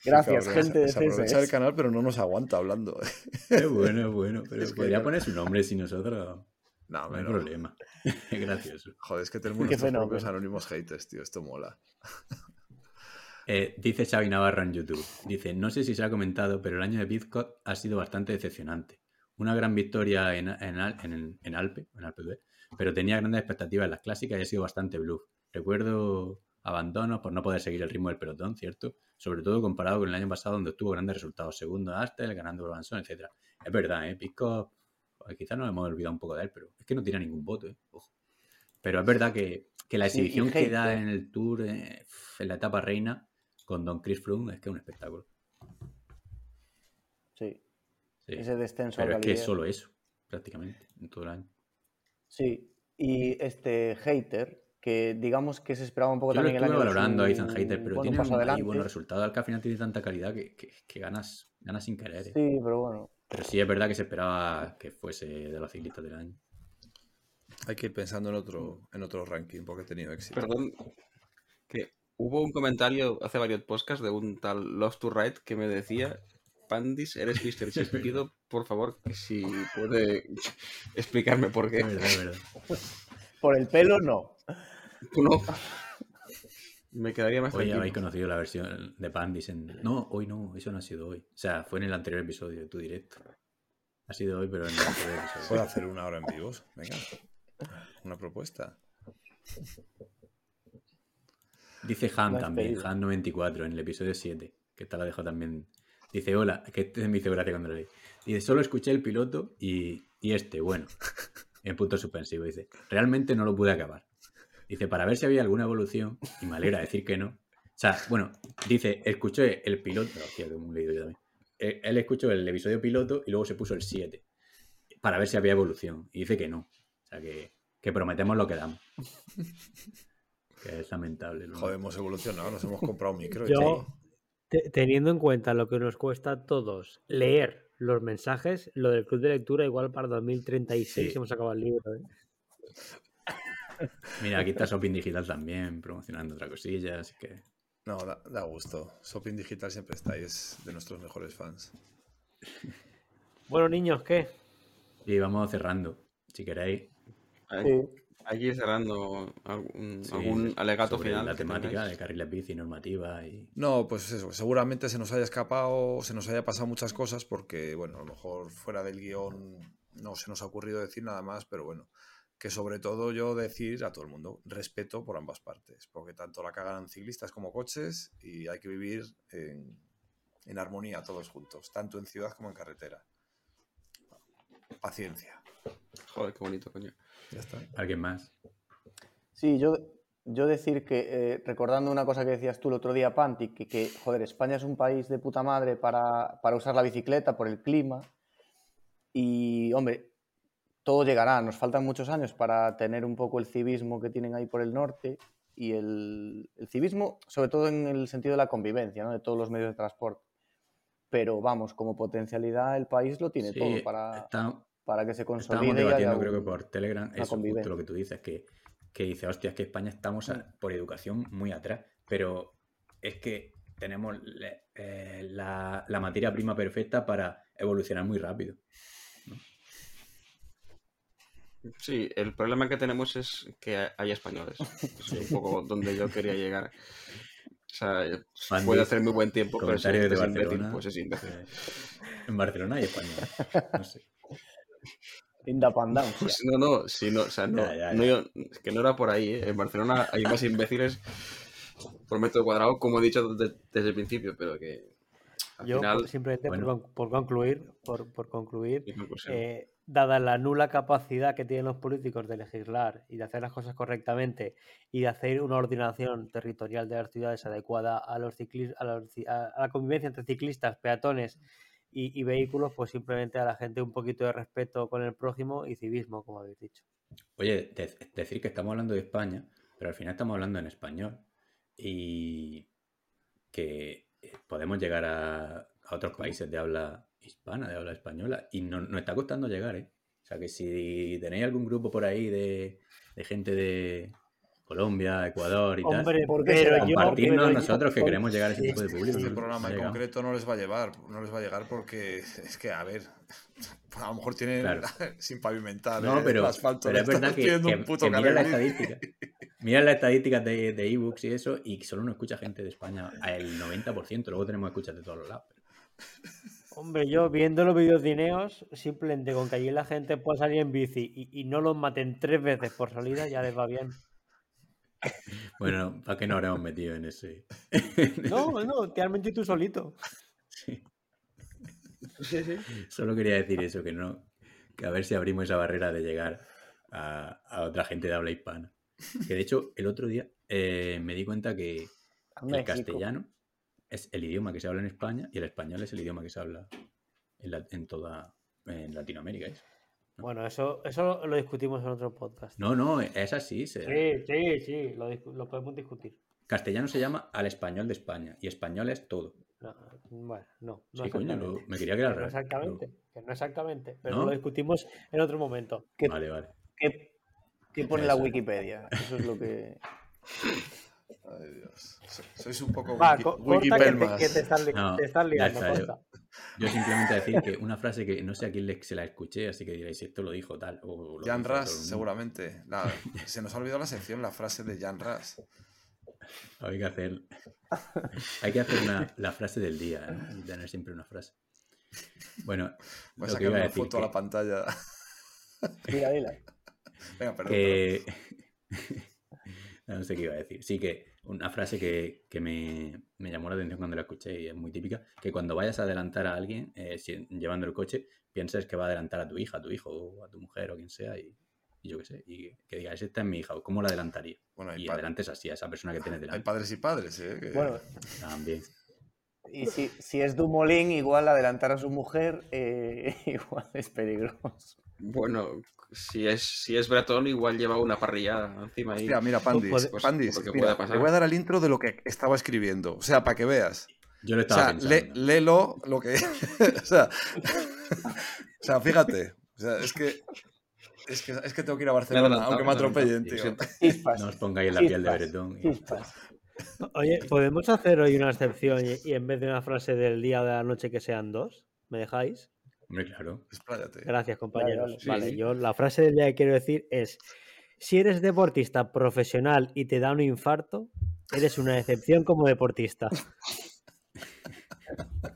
Gracias, Cabrón, gente de se, se aprovecha el CSS. canal, pero no nos aguanta hablando. Es bueno, es bueno. Pero Es que podría poner su nombre si nosotros. No, No hay problema. Es gracioso. Joder, es que tenemos nuestros propios anónimos haters, tío. Esto mola. Eh, dice Xavi Navarro en YouTube. Dice, no sé si se ha comentado, pero el año de Pizcot ha sido bastante decepcionante. Una gran victoria en, en, Al- en- en Alpe, en Alpe d'Huez, pero tenía grandes expectativas en las clásicas y ha sido bastante bluff. Recuerdo abandonos por no poder seguir el ritmo del pelotón, ¿cierto? Sobre todo comparado con el año pasado donde obtuvo grandes resultados. Segundo Astel, ganando Urbanson, etc. Es verdad, ¿eh? Pizcot, pues, quizás nos hemos olvidado un poco de él, pero es que no tiene ningún voto, ¿eh? Ojo. Pero es verdad que, que la y exhibición que da en el Tour, eh, en la etapa reina, con Don Chris Froome, es que es un espectáculo. Sí, Sí. ese descenso Pero es que es solo eso, prácticamente, en todo el año. Sí, y este hater, que digamos que se esperaba un poco Yo lo también el estuve año de valorando a Ethan Hater, pero bueno, tiene un- buenos resultados. Al que al final tiene tanta calidad que, que- que ganas, ganas sin querer. ¿eh? Sí, pero bueno. Pero sí es verdad que se esperaba que fuese de los ciclistas del año. Hay que ir pensando en otro, en otro ranking porque he tenido éxito. Perdón, que hubo un comentario hace varios podcasts de un tal Love to Ride que me decía, Pandis, eres Mr. Chip. Pido, por favor, que si puede explicarme por qué. Por el pelo, no. Tú no. Me quedaría más Hoy tranquilo. habéis conocido la versión de Pandis en... No, hoy no, eso no ha sido hoy. O sea, fue en el anterior episodio de tu directo. Ha sido hoy, pero en el anterior episodio. ¿Puedo hacer una hora en vivos? Venga. Una propuesta. Dice Han también, despedida. Han94, en el episodio 7, que esta la dejo también. Dice, hola, que este me hizo gracia cuando lo leí. Dice, solo escuché el piloto y, y este, bueno, en punto suspensivo. Dice, realmente no lo pude acabar. Dice, para ver si había alguna evolución, y me alegra decir que no. O sea, bueno, dice, escuché el piloto, no, hostia, que me he leído yo también. Él, él escuchó el episodio piloto y luego se puso el 7, para ver si había evolución. Y dice que no. O sea, que, que prometemos lo que damos. Que es lamentable. ¿no? Joder, hemos evolucionado, nos hemos comprado un micro y Yo- Teniendo en cuenta lo que nos cuesta a todos leer los mensajes, lo del club de lectura igual para 2036 Sí. hemos acabado el libro. ¿eh? Mira, aquí está Shopping Digital también, promocionando otra cosilla, así que... No, da, da gusto. Shopping Digital siempre está y es de nuestros mejores fans. Bueno, niños, ¿qué? Y vamos cerrando, si queréis. Sí. Hay que ir cerrando algún, sí, algún alegato sobre final. La temática tengáis. de carriles bici, normativa y... No, pues eso, seguramente se nos haya escapado, se nos haya pasado muchas cosas porque, bueno, a lo mejor fuera del guion no se nos ha ocurrido decir nada más, pero bueno, que sobre todo yo decir a todo el mundo, respeto por ambas partes, porque tanto la cagan ciclistas como coches y hay que vivir en, en armonía todos juntos, tanto en ciudad como en carretera. Paciencia. Joder, qué bonito, coño. Ya está. ¿Alguien más? Sí, yo, yo decir que, eh, recordando una cosa que decías tú el otro día, Panti, que, que, joder, España es un país de puta madre para, para usar la bicicleta por el clima. Y, hombre, todo llegará. Nos faltan muchos años para tener un poco el civismo que tienen ahí por el norte. Y el, el civismo, sobre todo en el sentido de la convivencia, ¿no? de todos los medios de transporte. Pero vamos, como potencialidad, el país lo tiene Sí, todo para, está- para que se estábamos consolide. haya debatiendo, creo que por Telegram, eso justo lo que tú dices, que, que dice, hostia, es que España estamos a- por educación muy atrás, pero es que tenemos le- eh, la, la materia prima perfecta para evolucionar muy rápido. Sí, el problema que tenemos es que hay españoles. Es un poco donde yo quería llegar. O sea, Andy, puede hacer muy buen tiempo, pero si de imbécil, Barcelona. pues es imbécil. eh, en Barcelona hay español. No sé. Independencia. Pues no, no, sí, no, o sea, no, Ya, ya, no, ya. yo- es que no era por ahí. ¿eh? En Barcelona hay más imbéciles por metro cuadrado, como he dicho de- desde el principio, pero que al Yo, final. simplemente por bueno. con- por, concluir, por, por concluir, eh, dada la nula capacidad que tienen los políticos de legislar y de hacer las cosas correctamente y de hacer una ordenación territorial de las ciudades adecuada a, los ciclis- a, los ci- a- a la convivencia entre ciclistas, peatones y, vehículos, pues simplemente a la gente un poquito de respeto con el prójimo y civismo, como habéis dicho. Oye, de- decir que estamos hablando de España, pero al final estamos hablando en español y que eh, podemos llegar a, a otros países de habla hispana, de habla española, y no- nos está costando llegar, ¿eh? O sea que si tenéis algún grupo por ahí de, de gente de Colombia, Ecuador y Hombre, ¿por qué pero será? yo... Compartirnos pero yo- nosotros que queremos llegar a ese sí. tipo de público. Este no programa en concreto no les va a llevar, no les va a llegar porque es que, a ver, a lo mejor tienen Claro. sin pavimentar No, pero, el asfalto, pero es verdad que, que- un puto que mira bici. estadísticas. Mira las estadísticas de, de ebooks y eso, y solo nos escucha gente de España el 90%, luego tenemos escuchas de todos los lados. Hombre, yo viendo los vídeos de Ineos, simplemente con que allí la gente pueda salir en bici y, y no los maten tres veces por salida, ya les va bien. Bueno, ¿para qué nos habremos metido en ese? No, no, te has metido tú solito. Sí. Solo quería decir eso, que no, que a ver si abrimos esa barrera de llegar a, a otra gente de habla hispana. Que de hecho, el otro día eh, me di cuenta que el castellano es el idioma que se habla en España y el español es el idioma que se habla en, la- en toda en Latinoamérica. Bueno, eso, eso lo discutimos en otro podcast. No, no, es así. se- Sí, sí, sí, lo, lo podemos discutir. Castellano se llama al español de España y español es todo. No, bueno, no, no Sí, coño, lo- me quería que Que no revés, exactamente, que no exactamente, pero ¿No? lo discutimos en otro momento. ¿Qué, Vale, vale. qué- qué pone la. Wikipedia? Eso es lo que. Ay, Dios. So- Sois un poco Va, wiki, que te, que te estás, li- No, te estás ya liando, está, yo- simplemente decir que una frase que no sé a quién le- se la escuché, así que diréis, esto lo dijo tal. O lo Jan Ras, seguramente. La- se nos ha olvidado la sección, la frase de Jan Ras. Hay que hacer, hay que hacer una- la frase del día ¿eh? y tener siempre una frase. Bueno, Voy a sacar una foto a la pantalla. Mira, mira. Venga, perdón. que... no sé qué iba a decir. Sí que una frase que, que me, me llamó la atención cuando la escuché y es muy típica, que cuando vayas a adelantar a alguien eh, si- llevando el coche, pienses que va a adelantar a tu hija, a tu hijo o a tu mujer o quien sea y, y yo qué sé, y que digas, esta es mi hija, ¿cómo la adelantaría? Bueno, hay, Y adelantes así a esa persona que tienes hay delante. padres y padres, ¿eh? Que- Bueno, También. y si, si es Dumolín, igual adelantar a su mujer, eh, igual es peligroso. Bueno, si es, si es bretón, igual lleva una parrilla encima ahí. Hostia, mira, Pandis, pues, Pandis, mira, le voy a dar al intro de lo que estaba escribiendo. O sea, para que veas. Yo O estaba sea, pensando. lé- léelo lo que. o, sea, o sea, fíjate. O sea, es que. Es que, es que tengo que ir a Barcelona, aunque me atropellen, tío. No os pongáis en la piel de Bretón. Oye, ¿podemos hacer hoy una excepción y, y en vez de una frase del día o de la noche que sean dos? ¿Me dejáis? Hombre, claro. Expláyate. Gracias, compañeros. vale. Sí, Vale, sí. yo la frase del día que quiero decir es: si eres deportista profesional y te da un infarto, eres una excepción como deportista.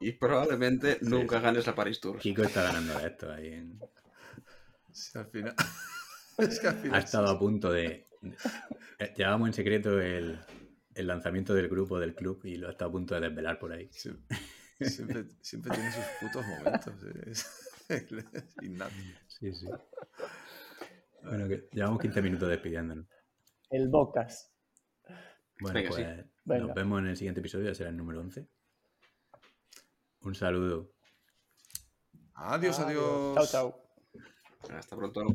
Y probablemente nunca ganes la Paris Tour. Kiko está ganando esto ahí. en- Sí, al final. es que al final. Ha estado a punto de. eh, Llevábamos en secreto el, el lanzamiento del grupo del club y lo ha estado a punto de desvelar por ahí. sí, Siempre, siempre tiene sus putos momentos. ¿eh? Es, es innato. Sí, sí. Bueno, que llevamos 15 minutos despidiéndonos. El Bocas. Bueno, Venga, sí. pues Venga. nos vemos en el siguiente episodio, será el número 11. Un saludo. Adiós, adiós. Chao, chao. Hasta pronto.